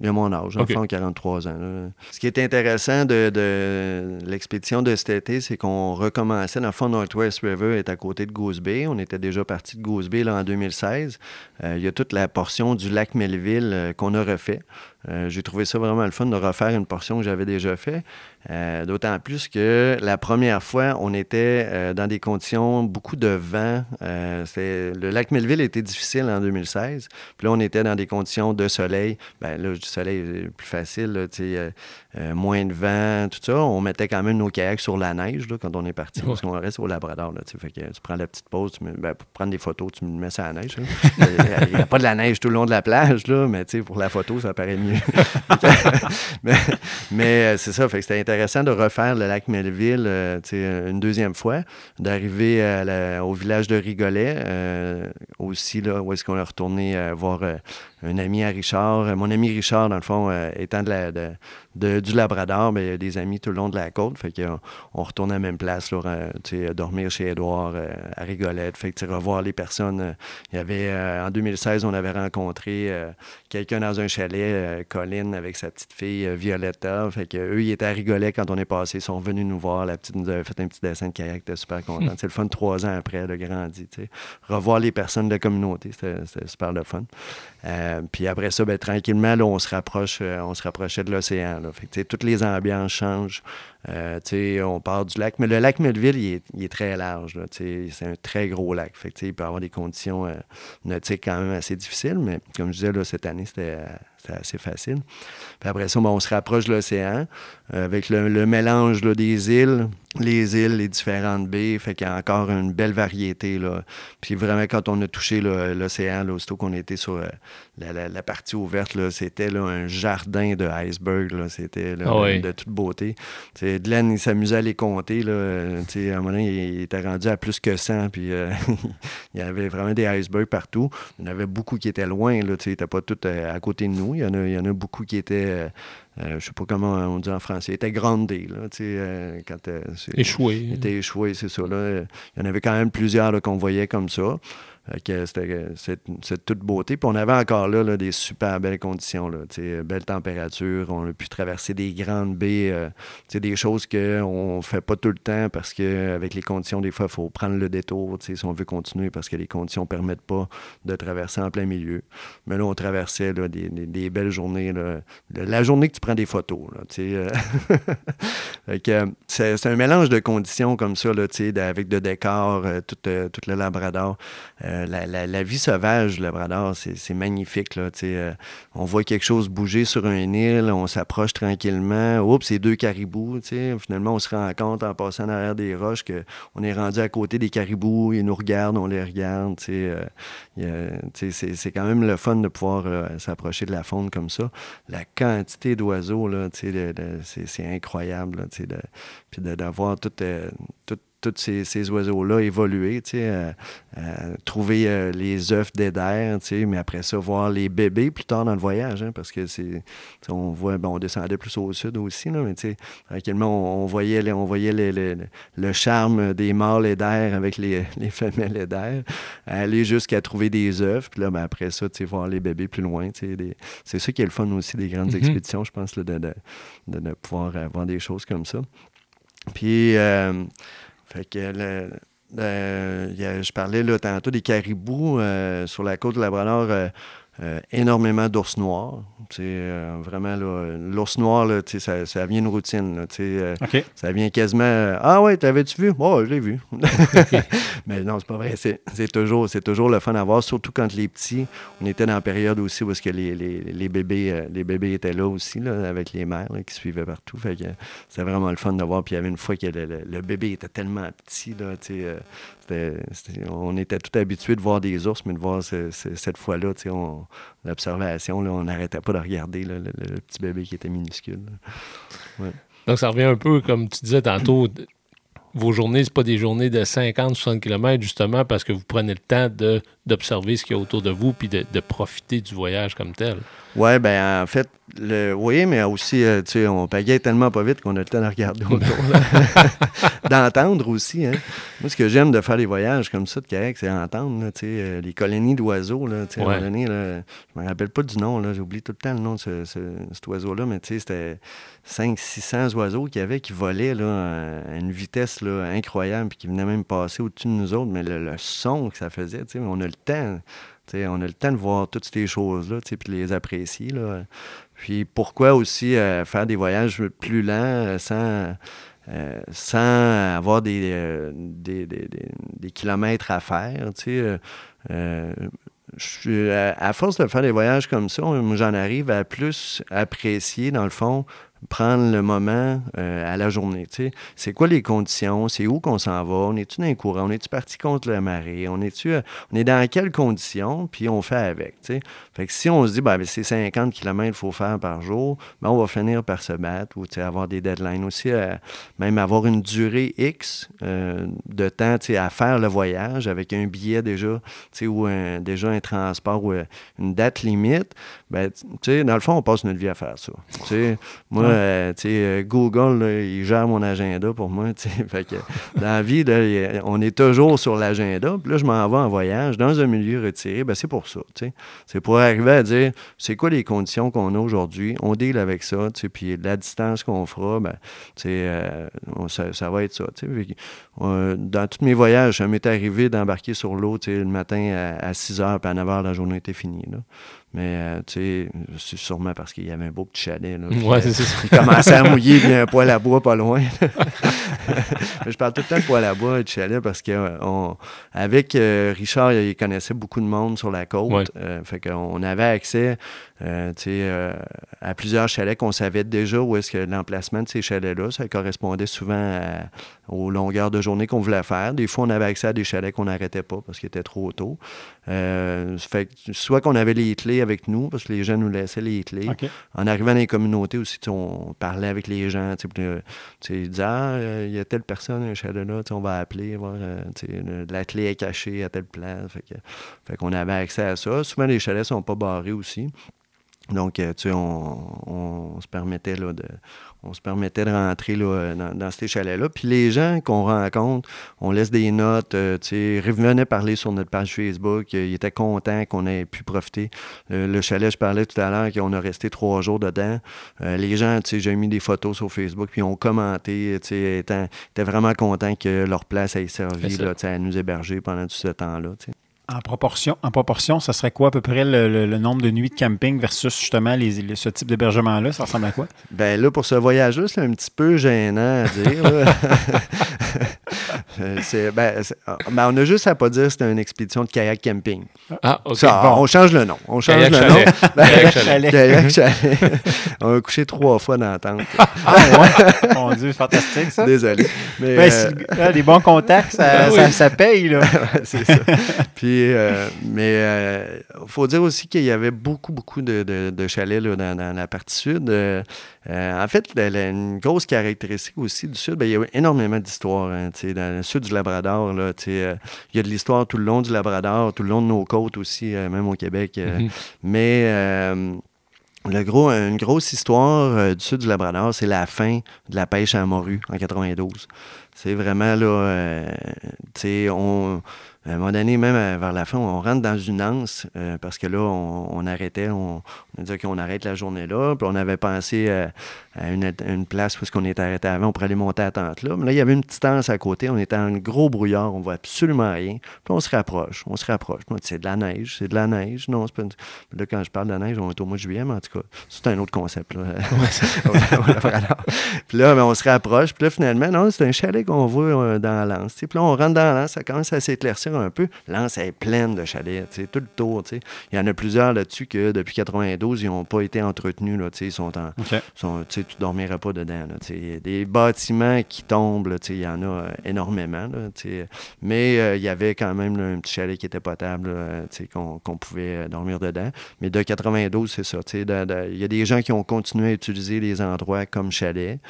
il a mon âge, okay. 43 ans. Ce qui est intéressant de, de l'expédition de cet été, c'est qu'on recommençait, dans le fond, Northwest River est à côté de Goose Bay. On était déjà partie de Goose en 2016. Euh, il y a toute la portion du lac Melville euh, qu'on a refait. Euh, j'ai trouvé ça vraiment le fun de refaire une portion que j'avais déjà fait. D'autant plus que la première fois, on était dans des conditions, beaucoup de vent. le lac Melville était difficile en 2016. Puis là, on était dans des conditions de soleil. Ben là, du soleil, plus facile, moins de vent, tout ça. On mettait quand même nos kayaks sur la neige quand on est parti, parce qu'on reste au Labrador. Là, fait que tu prends la petite pause, tu ben, pour prendre des photos, tu me mets ça à la neige. Il n'y a pas de la neige tout le long de la plage, là, mais pour la photo, ça paraît mieux. mais, euh, c'est ça, c'était intéressant de refaire le lac Melville euh, une deuxième fois, d'arriver au village de Rigolet, euh, aussi, là, où est-ce qu'on est retourné voir un ami à Richard. Mon ami Richard, dans le fond, étant de de, du Labrador, il y a des amis tout le long de la côte, fait qu'on on retourne à la même place, là, dormir chez Édouard à Rigolette, fait que revoir les personnes. il y avait, en 2016, on avait rencontré quelqu'un dans un chalet, Colin avec sa petite fille euh, Violetta. Fait que eux, ils étaient à rigoler quand on est passé. Ils sont venus nous voir. La petite nous avait fait un petit dessin de kayak. T'es super content. C'est le fun trois ans après, de grandi. Revoir les personnes de la communauté, c'était super le fun. Euh, puis après ça, ben, tranquillement, là, on se rapproche, euh, on se rapprochait de l'océan. Toutes les ambiances changent. On part du lac. Mais le lac Melville, il est, très large. C'est un très gros lac. Fait il peut avoir des conditions nautiques quand même assez difficiles. Mais comme je disais, là, cette année, c'était assez facile. Puis après ça, on se rapproche de l'océan avec le, mélange des îles les îles, les différentes baies, fait qu'il y a encore une belle variété. Là. Puis vraiment, quand on a touché l'océan, aussitôt qu'on était sur euh, la, partie ouverte, c'était un jardin de iceberg. C'était ah de toute beauté. T'sais, Glenn, il s'amusait à les compter. Là. à un moment, il, était rendu à plus que 100. Puis euh, il y avait vraiment des icebergs partout. Il y en avait beaucoup qui étaient loin. Ils n'étaient pas tous euh, à côté de nous. Il y en a, il y en a beaucoup qui étaient euh, je ne sais pas comment on dit en français, il était grandé, là, euh, quand... Euh, échoué. Il était échoué, c'est ça, là. Il y en avait quand même plusieurs qu'on voyait comme ça. C'était cette toute beauté. On avait encore là, des super belles conditions. Là, belle température. On a pu traverser des grandes baies. Euh, des choses qu'on ne fait pas tout le temps parce qu'avec les conditions, des fois, il faut prendre le détour si on veut continuer parce que les conditions ne permettent pas de traverser en plein milieu. Mais là, on traversait des, belles journées. Là. La journée que tu prends des photos. Là, euh. c'est un mélange de conditions comme ça, avec de décors, euh, tout, le Labrador. Euh, la, vie sauvage du Labrador, c'est magnifique. Là, euh, on voit quelque chose bouger sur une île, on s'approche tranquillement. Oups, c'est deux caribous. Finalement, on se rend compte en passant derrière des roches qu'on est rendu à côté des caribous, ils nous regardent, on les regarde. Euh, c'est quand même le fun de pouvoir s'approcher de la faune comme ça. La quantité d'oiseaux, c'est incroyable. puis d'avoir tout, tout tous ces, oiseaux-là évoluer, tu sais, trouver euh, les œufs d'Eder, tu sais, mais après ça, voir les bébés plus tard dans le voyage, hein, parce que c'est, on voit, on descendait plus au sud aussi, là, mais tu sais, tranquillement, on, voyait, on voyait le charme des mâles Eder avec les, les femelles Eder, aller jusqu'à trouver des œufs, puis là, ben, après ça, tu sais, voir les bébés plus loin, tu sais, c'est ça qui est le fun aussi des grandes mm-hmm. expéditions, je pense, de, de, de, pouvoir voir des choses comme ça. Puis, euh, fait que je parlais là, tantôt des caribous euh, sur la côte de Labrador. Euh, euh, énormément d'ours noirs. Euh, vraiment, l'ours noir, là, ça, ça devient une routine. Là, euh, Ça vient quasiment Ah ouais, t'avais-tu vu? Oh, je l'ai vu. Mais non, c'est pas vrai. C'est toujours, toujours le fun à voir, surtout quand les petits, on était dans la période aussi où que les, les, les, bébés, les bébés étaient là aussi, là, avec les mères qui suivaient partout. Fait que c'était vraiment le fun de voir. Puis il y avait une fois que le, bébé était tellement petit, là, on était tout habitués de voir des ours, mais de voir cette fois-là, l'observation, on n'arrêtait pas de regarder le, petit bébé qui était minuscule. Donc, ça revient un peu, comme tu disais tantôt, vos journées, ce pas des journées de 50, 60 km, justement, parce que vous prenez le temps d'observer ce qu'il y a autour de vous puis de, de profiter du voyage comme tel. Oui, ben en fait, le, oui, mais aussi, euh, tu sais, on pagaille tellement pas vite qu'on a le temps de regarder autour. D'entendre aussi. Hein. Moi, ce que j'aime de faire des voyages comme ça de kayak, c'est entendre, tu sais, euh, les colonies d'oiseaux. Là, tu sais, à un moment donné, là, je me rappelle pas du nom, là, j'oublie tout le temps le nom de ce, cet oiseau-là, mais tu sais, c'était 500-600 oiseaux qu'il y avait qui volaient là, à une vitesse là, incroyable, puis qui venaient même passer au-dessus de nous autres, mais le, le son que ça faisait, tu sais, on a le temps on a le temps de voir toutes ces choses-là, puis de les apprécier. Là. Puis pourquoi aussi euh, faire des voyages plus lents euh, sans, euh, sans avoir des, des, kilomètres à faire? Je, à, force de faire des voyages comme ça, j'en arrive à plus apprécier, dans le fond, prendre le moment euh, à la journée. C'est quoi les conditions? C'est où qu'on s'en va? On est-tu dans un courant? On est-tu parti contre la marée? On est-tu euh, on est dans quelles conditions? Puis on fait avec. Fait que si on se dit ben, c'est 50 km qu'il faut faire par jour, ben, on va finir par se battre ou avoir des deadlines aussi, euh, même avoir une durée X de temps à faire le voyage avec un billet déjà ou un, déjà un transport ou une date limite. Ben, dans le fond, on passe notre vie à faire ça. moi, euh, euh, Google, il gère mon agenda pour moi. Dans la vie, on est toujours sur l'agenda. Puis là, je m'en vais en voyage dans un milieu retiré. Ben, c'est pour ça. C'est pour arriver à dire c'est quoi les conditions qu'on a aujourd'hui? On deal avec ça. Puis la distance qu'on fera, ben, euh, ça, va être ça. dans tous mes voyages, ça m'est arrivé d'embarquer sur l'eau le matin à, 6 h, puis à 9 h, la journée était finie. Mais, euh, tu sais, c'est sûrement parce qu'il y avait un beau petit chalet. Là, ouais, c'est ça. il commençait à mouiller, puis un poêle à bois pas loin. je parle tout le temps de poêle à bois et de chalet parce qu'avec Richard, il connaissait beaucoup de monde sur la côte. fait qu'on avait accès à plusieurs chalets qu'on savait déjà où est-ce que l'emplacement de ces chalets-là, ça correspondait souvent aux longueurs de journée qu'on voulait faire. Des fois, on avait accès à des chalets qu'on n'arrêtait pas parce qu'il était trop tôt. Fait soit qu'on avait les clés avec nous, parce que les gens nous laissaient les clés. En arrivant dans les communautés aussi, on parlait avec les gens. Ils disaient Ah, il y a telle personne, un chalet-là, on va appeler, voir, euh, la clé est cachée à telle place. Fait, fait avait accès à ça. Souvent, les chalets ne sont pas barrés aussi. Donc, euh, tu sais, on, se permettait là, de, on se permettait de rentrer là, dans, ces chalets-là. Puis les gens qu'on rencontre, on laisse des notes. Euh, tu sais, revenaient parler sur notre page Facebook. ils étaient contents qu'on ait pu profiter. Euh, le chalet, je parlais tout à l'heure qu'on a resté trois jours dedans. les gens, tu sais, j'ai mis des photos sur Facebook, puis ils ont commenté, tu sais, étaient, vraiment contents que leur place ait servi là, à nous héberger pendant tout ce temps-là. Tu sais. En proportion, en proportion, ça serait quoi à peu près le, nombre de nuits de camping versus justement les, ce type d'hébergement-là? Ça ressemble à quoi? Ben là, pour ce voyage-là, c'est un petit peu gênant à dire. c'est, ben, ben, on a juste à pas dire que c'était une expédition de kayak camping. Ah, OK. On change le nom. On change le nom. kayak chalet. kayak chalet. on a couché trois fois dans la tente. ah ouais? Mon Dieu, fantastique ça. Désolé. Mais, ben, euh... les bons contacts, ça, ça, ça paye. Là. c'est ça. Puis euh, mais il euh, faut dire aussi qu'il y avait beaucoup, beaucoup de, chalets dans, la partie sud. Euh, en fait, une grosse caractéristique aussi du sud, ben, il y a énormément d'histoires. Hein, dans le sud du Labrador, là, il y a de l'histoire tout le long du Labrador, tout le long de nos côtes aussi, même au Québec. Mm-hmm. Mais le gros, une grosse histoire du sud du Labrador, c'est la fin de la pêche à morue en 92. C'est vraiment là, tu sais, on à un moment donné, même euh, vers la fin, on rentre dans une anse euh, parce que là, on, arrêtait, on, on a dit qu'on arrête la journée là. Puis on avait pensé euh, à une, place où on était arrêté avant, on pourrait aller monter à tente là. Mais là, il y avait une petite anse à côté, on était en gros brouillard, on voit absolument rien. Puis on se rapproche, on se rapproche. c'est de la neige, c'est de la neige. Non, c'est pas Là, quand je parle de la neige, on est au mois de juillet, mais en tout cas, c'est un autre concept. Là. puis là, ben, on se rapproche. Puis là, finalement, non, c'est un chalet qu'on voit dans l'anse. Puis là, on rentre dans l'anse, ça commence à s'éclaircir un peu. L'anse est pleine de chalets, tout le tour. Il y en a plusieurs là-dessus que depuis 92, ils n'ont pas été entretenus. Là, ils sont en. Sont, tu ne dormirais pas dedans. Des bâtiments qui tombent, il y en a euh, énormément. Mais euh, il y avait quand même un petit chalet qui était potable, qu'on pouvait euh, dormir dedans. Mais de 92, c'est ça. Il y a des gens qui ont continué à utiliser les endroits comme chalet.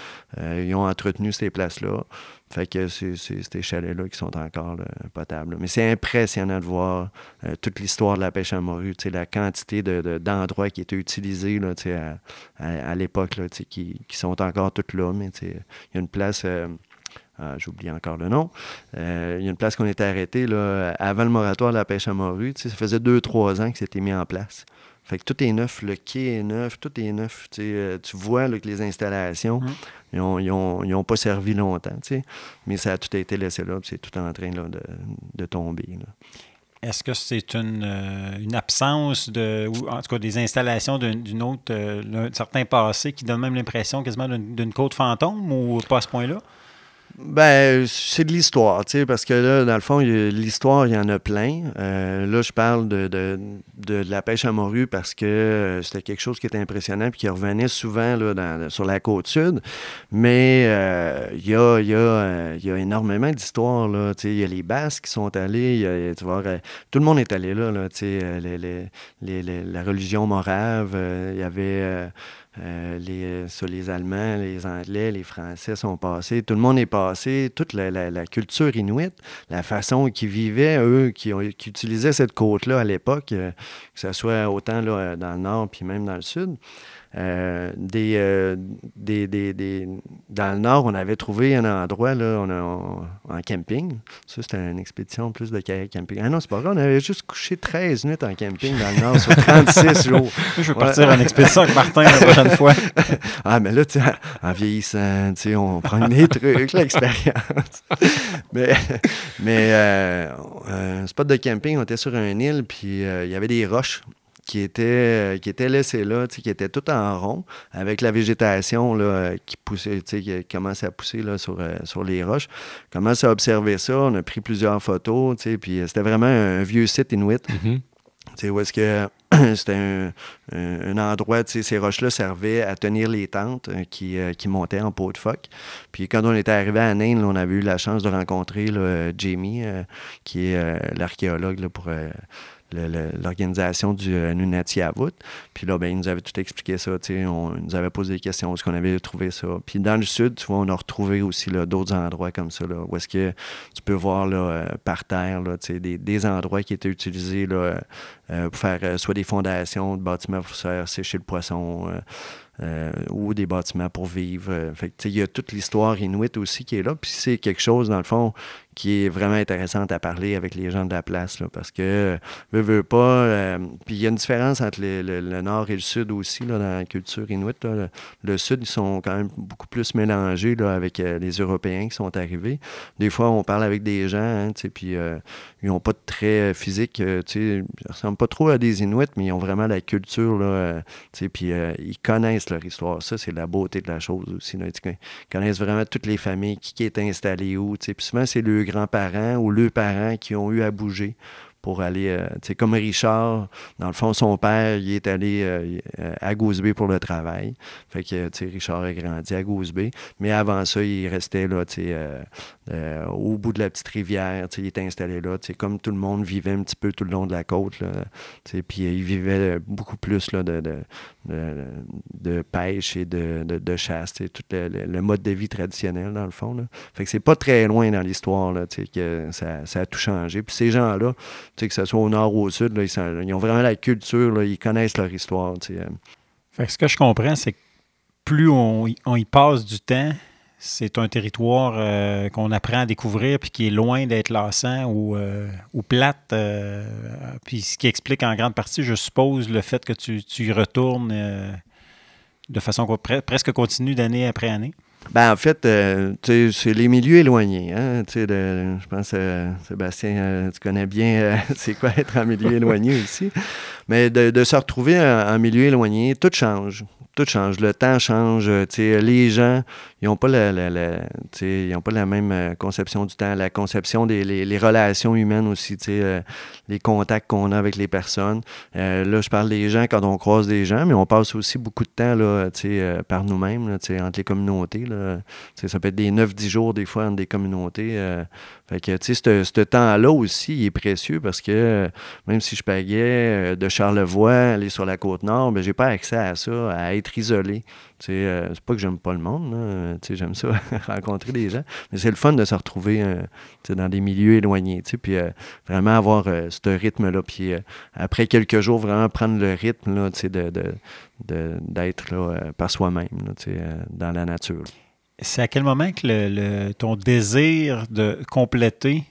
ils ont entretenu ces places-là. Fait que c'est ces chalets-là qui sont encore potables. Mais c'est impressionnant de voir euh, toute l'histoire de la pêche à morue, la quantité d'endroits qui étaient utilisés là, à, à, l'époque qui, qui, sont encore toutes là. Mais il y a une place. Euh, ah, J'oublie encore le nom. Euh, il y a une place qu'on était arrêté avant le moratoire de la pêche à morue. Ça faisait deux, trois ans que c'était mis en place. Fait que tout est neuf, le quai est neuf, tout est neuf. Euh, tu vois que les installations, ils n'ont pas servi longtemps, mais ça a tout été laissé là, c'est tout en train de, tomber. Est-ce que c'est une, euh, une, absence de, ou en tout cas des installations d'une autre, euh, d'un certain passé qui donne même l'impression quasiment d'une côte fantôme ou pas à ce point-là? Ben, c'est de l'histoire, tu sais, parce que là, dans le fond, l'histoire, il y en a plein. Euh, là, je parle de, de, de, la pêche à morue parce que euh, c'était quelque chose qui était impressionnant puis qui revenait souvent là, sur la côte sud. Mais euh, il y, a, y, a, y, a, énormément d'histoires, là. Tu sais, il y a les Basques qui sont allés, tu vois, tout le monde est allé là, tu sais, la religion morave, il y avait euh, les, euh, les Allemands, les Anglais, les Français sont passés. Tout le monde est passé. Toute la, culture inuite, la façon qu'ils vivaient, eux, qui, ont, qui utilisaient cette côte-là à l'époque, euh, que ce soit autant là, dans le nord puis même dans le sud. Euh, euh, des, des, des, dans le nord, on avait trouvé un endroit là, on en camping. Ça, c'était une expédition plus de camping. Ah non, c'est pas vrai, on avait juste couché 13 minutes en camping dans le nord sur 36 jours. Je veux partir en expédition avec Martin la prochaine fois. ah, mais là, tu en vieillissant, tu on prend des trucs, l'expérience. mais mais euh, un spot de camping, on était sur une île, puis il y avait des roches qui était, qui était laissé là, qui était tout en rond, avec la végétation là, qui poussait, qui commençait à pousser là, sur, sur les roches. Commence à observer ça, on a pris plusieurs photos, puis c'était vraiment un vieux site inuit. Mm-hmm. Où est-ce que c'était un, endroit, ces roches-là servaient à tenir les tentes euh, qui, euh, qui, montaient en pot de phoque. Puis quand on était arrivé à Nain, on avait eu la chance de rencontrer Jamie, euh, qui est l'archéologue pour l'organisation du euh, Nunati Avut. Puis là, ben, il nous avait tout expliqué ça. On nous avait posé des questions, est-ce qu'on avait trouvé ça? Puis dans le sud, tu vois, on a retrouvé aussi d'autres endroits comme ça, là, où est-ce que tu peux voir là, euh, par terre là, des, des endroits qui étaient utilisés là, euh, pour faire soit des fondations de bâtiments pour faire sécher le poisson. ou des bâtiments pour vivre. il y a toute l'histoire inuite aussi qui est là. Puis c'est quelque chose, dans le fond, qui est vraiment intéressante à parler avec les gens de la place, là, parce que, veux, pas, euh, puis il y a une différence entre le, nord et le sud aussi, dans la culture inuite. Le, sud, ils sont quand même beaucoup plus mélangés là, avec euh, les Européens qui sont arrivés. Des fois, on parle avec des gens, hein, puis euh, ils n'ont pas de traits physiques, ils ne ressemblent pas trop à des Inuits, mais ils ont vraiment la culture, là, puis ils connaissent leur histoire. Ça, c'est la beauté de la chose aussi. Ils connaissent vraiment toutes les familles, qui, qui est installé où, puis souvent, c'est le grands-parents ou leurs parents qui ont eu à bouger pour aller, euh, comme Richard, dans le fond, son père, il est allé euh, à Gooseby pour le travail. Fait que, tu Richard a grandi à Gooseby. Mais avant ça, il restait là, tu sais, euh, au bout de la petite rivière, il était installé là, tu comme tout le monde vivait un petit peu tout le long de la côte, il vivait beaucoup plus, là, de, pêche et de, de, chasse, tout le, mode de vie traditionnel, dans le fond, là. Fait que c'est pas très loin dans l'histoire, là, que ça, ça a tout changé. Puis ces gens-là, que ce soit au nord ou au sud, ils, ont vraiment la culture, ils connaissent leur histoire. Euh. Fait ce que je comprends, c'est que plus on, y passe du temps, c'est un territoire euh, qu'on apprend à découvrir puis qui est loin d'être lassant ou, euh, plate. puis ce qui explique en grande partie, je suppose, le fait que tu, y retournes de façon presque continue d'année après année. Ben, en fait, euh, c'est les milieux éloignés. Hein, je pense, euh, Sébastien, euh, tu connais bien c'est quoi être en milieu éloigné aussi. Mais de, se retrouver en, milieu éloigné, tout change tout change. Le temps change. les gens, ils n'ont pas, la, même conception du temps, la conception des relations humaines aussi, les contacts qu'on a avec les personnes. là, je parle des gens quand on croise des gens, mais on passe aussi beaucoup de temps là, par nous-mêmes, entre les communautés. Ça peut être des 9-10 jours des fois entre des communautés. Euh, fait que, ce temps-là aussi, il est précieux parce que euh, même si je payais euh, de Charlevoix, aller sur la côte nord, ben, j'ai pas accès à ça, à être isolé. Sais, c'est pas que j'aime pas le monde, sais, j'aime ça, rencontrer des gens, mais c'est le fun de se retrouver dans des milieux éloignés, puis vraiment avoir ce rythme-là. Puis après quelques jours, vraiment prendre le rythme, là, de, d'être par soi-même dans la nature. C'est à quel moment que le, ton désir de compléter,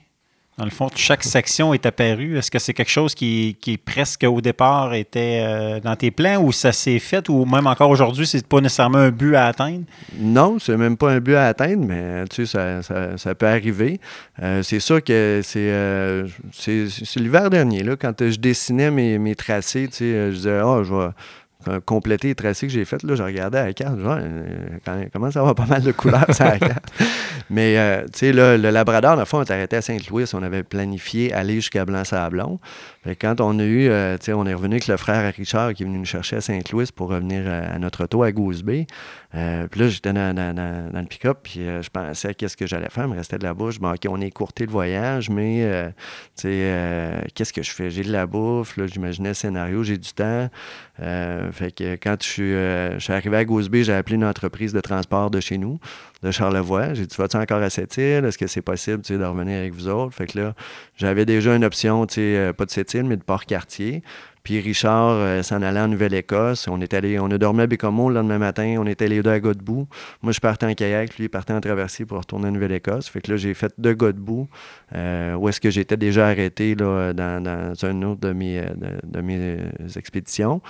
dans le fond, chaque section est apparu? Est-ce que c'est quelque chose qui, qui, presque au départ était euh, dans tes plans ou ça s'est fait ou même encore aujourd'hui, c'est pas nécessairement un but à atteindre? Non, c'est même pas un but à atteindre, mais tu sais, ça, peut arriver. Euh, c'est sûr que euh, c'est, c'est, l'hiver dernier, là, quand je dessinais mes, mes tracés, tu sais, je disais, oh, je vais compléter les tracés que j'ai fait, là, je regardais à la carte, genre, euh, comment ça va pas mal de couleurs sur la carte. Mais, euh, tu sais, le Labrador, dans le fond, on est arrêté à Saint-Louis, on avait planifié aller jusqu'à Blanc-Sablon. Quand on a eu, euh, on est revenu avec le frère Richard qui est venu nous chercher à Saint-Louis pour revenir à, notre auto à Goose-Bay. puis là, j'étais dans, le pick-up, puis je pensais qu'est-ce que j'allais faire, il me restait de la bouche. Bon, OK, on a écourté le voyage, mais, qu'est-ce que je fais? J'ai de la bouffe, j'imaginais le scénario, j'ai du temps. fait que quand je suis, je suis arrivé à Goose-Bay, j'ai appelé une entreprise de transport de chez nous de Charlevoix. J'ai dit, vas-tu encore à cette île? Est-ce que c'est possible de revenir avec vous autres? Fait que là, j'avais déjà une option, euh, pas de cette mais de Port-Cartier. Puis Richard euh, s'en allait en Nouvelle-Écosse. On est allé, on a dormi à Bécomo le lendemain matin. On était les deux à Godbout. Moi, je partais en kayak, lui, il partait en traversier pour retourner en Nouvelle-Écosse. Fait que là, j'ai fait de Godbout, euh, où est-ce que j'étais déjà arrêté dans, dans un autre de mes, de mes expéditions.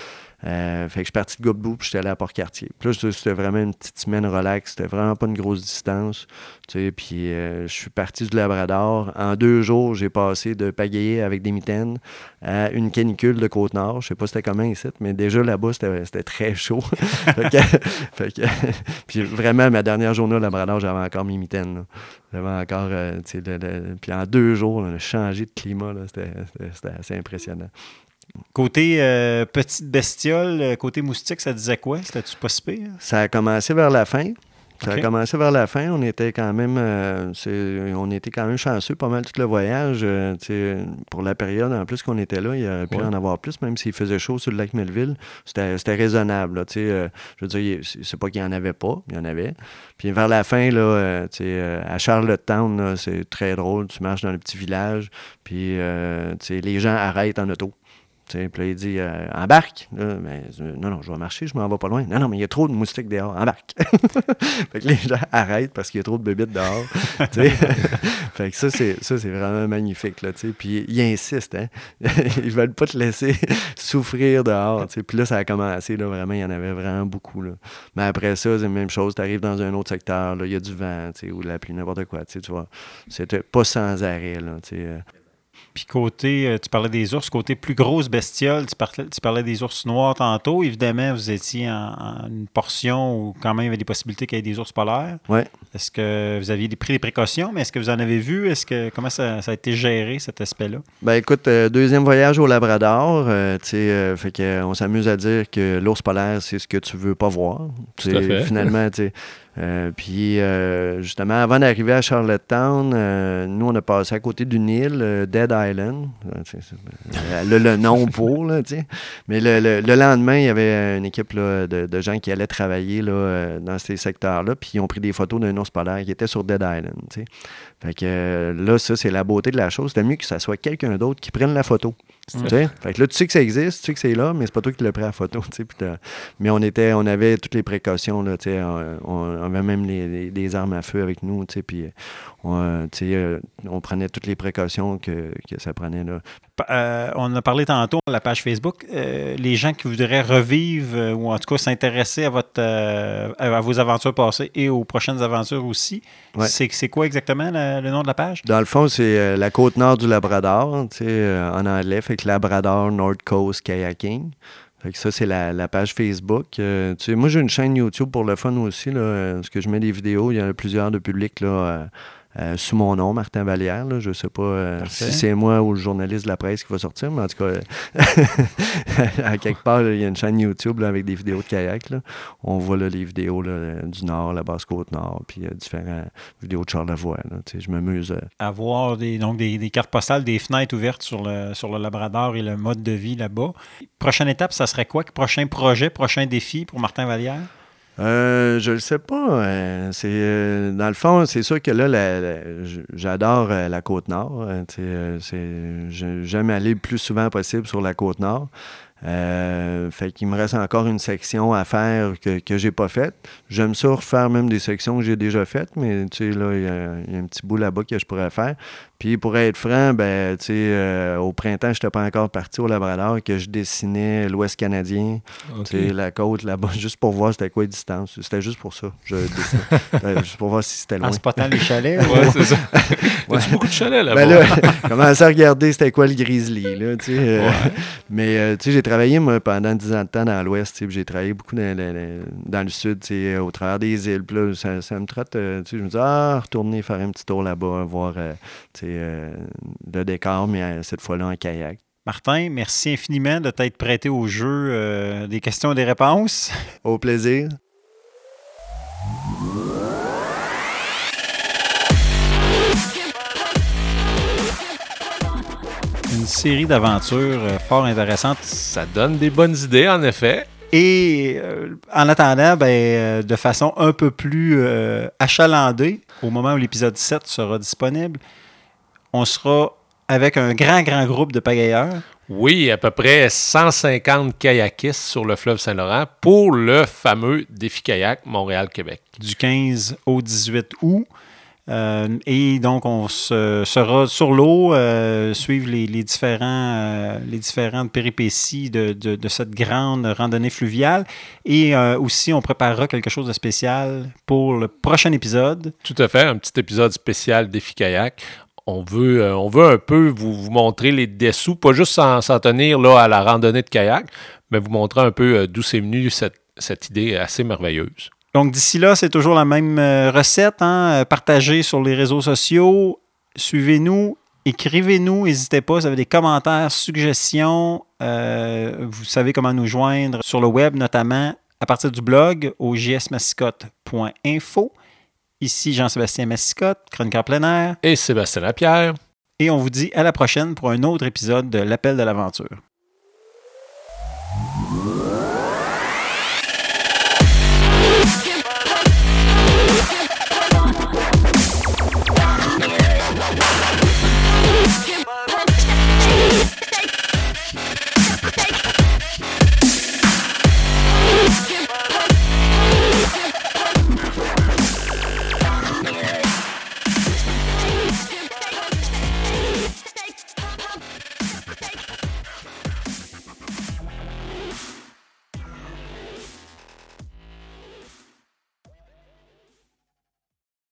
Euh, fait que je suis parti de Godbout puis j'étais allé à Port-Cartier. Là, c'était vraiment une petite semaine relax. C'était vraiment pas une grosse distance. Puis euh, je suis parti du Labrador. En deux jours, j'ai passé de pagayer avec des mitaines à une canicule de côte Côte-Nord. Je sais pas c'était comment ici, mais déjà là-bas, c'était très chaud. puis vraiment, ma dernière journée au Labrador, j'avais encore mes mitaines. J'avais encore, euh, puis en deux jours, on a changé de climat. C'était assez impressionnant. Côté euh, petite bestiole, euh, côté moustique, ça disait quoi? C'était-tu pas si pire? Ça a commencé vers la fin. Ça a commencé vers la fin. On était quand même, euh, on était quand même chanceux pas mal tout le voyage. pour la période en plus qu'on était là, il y aurait pu en avoir plus, même s'il faisait chaud sur le lac Melville. C'était raisonnable. je veux dire, c'est pas qu'il n'y en avait pas, il y en avait. Puis vers la fin, là, à Charlottetown, c'est très drôle. Tu marches dans le petit village, puis les gens arrêtent en auto. Puis là, il dit euh, embarque. mais, euh, non, non, je vais marcher, je m'en vais pas loin. Non, non, mais il y a trop de moustiques dehors, embarque. fait que les gens arrêtent parce qu'il y a trop de bébites dehors. fait que ça, c'est, ça, c'est vraiment magnifique. Là, puis ils insistent. Hein? ils veulent pas te laisser souffrir dehors. Puis là, ça a commencé. Là, vraiment, il y en avait vraiment beaucoup. Là. Mais après ça, c'est la même chose. Tu arrives dans un autre secteur, il y a du vent ou de la pluie, n'importe quoi. Tu vois. C'était pas sans arrêt. Là, euh. Puis côté, euh, tu parlais des ours, côté plus grosse bestiole, tu parlais, tu parlais des ours noirs tantôt. Évidemment, vous étiez en, une portion où quand même il y avait des possibilités qu'il y ait des ours polaires. Ouais. Est-ce que vous aviez pris des précautions, mais est-ce que vous en avez vu? Est-ce que comment ça, a été géré, cet aspect-là? Ben écoute, euh, deuxième voyage au Labrador, euh, tu sais, fait qu'on s'amuse à dire que l'ours polaire, c'est ce que tu veux pas voir. Tout à fait. Finalement, tu sais. Euh, puis, euh, justement, avant d'arriver à Charlottetown, euh, nous, on a passé à côté d'une île, Dead Island. Le, le, nom pour, là, tu sais. Mais le, lendemain, il y avait une équipe de, gens qui allaient travailler là, dans ces secteurs-là, puis ils ont pris des photos d'un ours polaire qui était sur Dead Island, tu sais. Fait que là, ça, c'est la beauté de la chose. C'était mieux que ce soit quelqu'un d'autre qui prenne la photo. Fait que là, tu sais que ça existe, tu sais que c'est là, mais c'est pas toi qui l'as pris à photo. mais on était, on avait toutes les précautions. Là, on, on avait même les, armes à feu avec nous. Puis on, euh, on prenait toutes les précautions que, que ça prenait. Là. Euh, on a parlé tantôt à la page Facebook. Euh, les gens qui voudraient revivre ou en tout cas s'intéresser à, votre, à vos aventures passées et aux prochaines aventures aussi, c'est quoi exactement le nom de la page? Dans le fond, c'est la côte nord du Labrador, en anglais. Fait Labrador North Coast Kayaking. Fait que ça, c'est la, page Facebook. moi, j'ai une chaîne YouTube pour le fun aussi, là, parce que je mets des vidéos. Il y en a plusieurs de publics là, euh, sous mon nom, Martin Vallière. je ne sais pas euh, si c'est moi ou le journaliste de la presse qui va sortir, mais en tout cas, à quelque part, il y a une chaîne YouTube avec des vidéos de kayak. On voit les vidéos du Nord, la Basse-Côte-Nord, puis euh, différentes vidéos de Charlevoix. je m'amuse. Avoir des, donc des, cartes postales, des fenêtres ouvertes sur le, sur le Labrador et le mode de vie là-bas. Prochaine étape, ça serait quoi? Prochain projet, prochain défi pour Martin Vallière? Euh, je le sais pas. Euh, c'est euh, dans le fond, c'est sûr que là, j'adore euh, la côte nord. j'aime aller le plus souvent possible sur la côte nord. Fait qu'il me reste encore une section à faire que, que j'ai pas faite. J'aime ça refaire même des sections que j'ai déjà faites, mais tu sais, là, il y, a un petit bout là-bas que je pourrais faire. Puis pour être franc, ben, tu sais, euh, au printemps, je n'étais pas encore parti au Labrador, que je dessinais l'Ouest canadien, okay. la côte là-bas, juste pour voir c'était quoi les distances. C'était juste pour ça. Je dessinais. Euh, juste pour voir si c'était loin. En spotant les chalets. ouais, c'est ça. ouais. beaucoup de chalets là-bas? Ben là, commençais à regarder c'était quoi le grizzly, là, tu sais. Euh, mais, tu sais, j'ai travaillé, moi, pendant 10 ans de temps dans l'Ouest, j'ai travaillé beaucoup dans, le sud, tu sais, au travers des îles. Puis là, ça, ça me traite, tu sais, je me dis, ah, retourner faire un petit tour là-bas, voir, tu sais, euh, le décor, mais euh, cette fois-là en kayak. Martin, merci infiniment de t'être prêté au jeu euh, des questions et des réponses. Au plaisir. Une série d'aventures fort intéressantes. Ça donne des bonnes idées, en effet. Et en attendant, ben, de façon un peu plus achalandée, au moment où l'épisode 7 sera disponible, on sera avec un grand, grand groupe de pagayeurs. Oui, à peu près 150 kayakistes sur le fleuve Saint-Laurent pour le fameux défi kayak Montréal-Québec. Du 15 au 18 août. Euh, et donc, on sera sur l'eau, euh, suivre les, différents, euh, les différentes péripéties de, de, cette grande randonnée fluviale. Et aussi, on préparera quelque chose de spécial pour le prochain épisode. Tout à fait, un petit épisode spécial défi kayak on veut, euh, on veut un peu vous, vous montrer les dessous, pas juste s'en tenir là, à la randonnée de kayak, mais vous montrer un peu euh, d'où c'est venu cette, cette idée assez merveilleuse. Donc d'ici là, c'est toujours la même euh, recette. Hein? Partagez sur les réseaux sociaux, suivez-nous, écrivez-nous, n'hésitez pas, vous avez des commentaires, suggestions, vous savez comment nous joindre sur le web notamment à partir du blog au jsmascotte.info. Ici Jean-Sébastien Massicotte, chroniqueur plein air, Et Sébastien Lapierre. et on vous dit à la prochaine pour un autre épisode de l'Appel de l'aventure.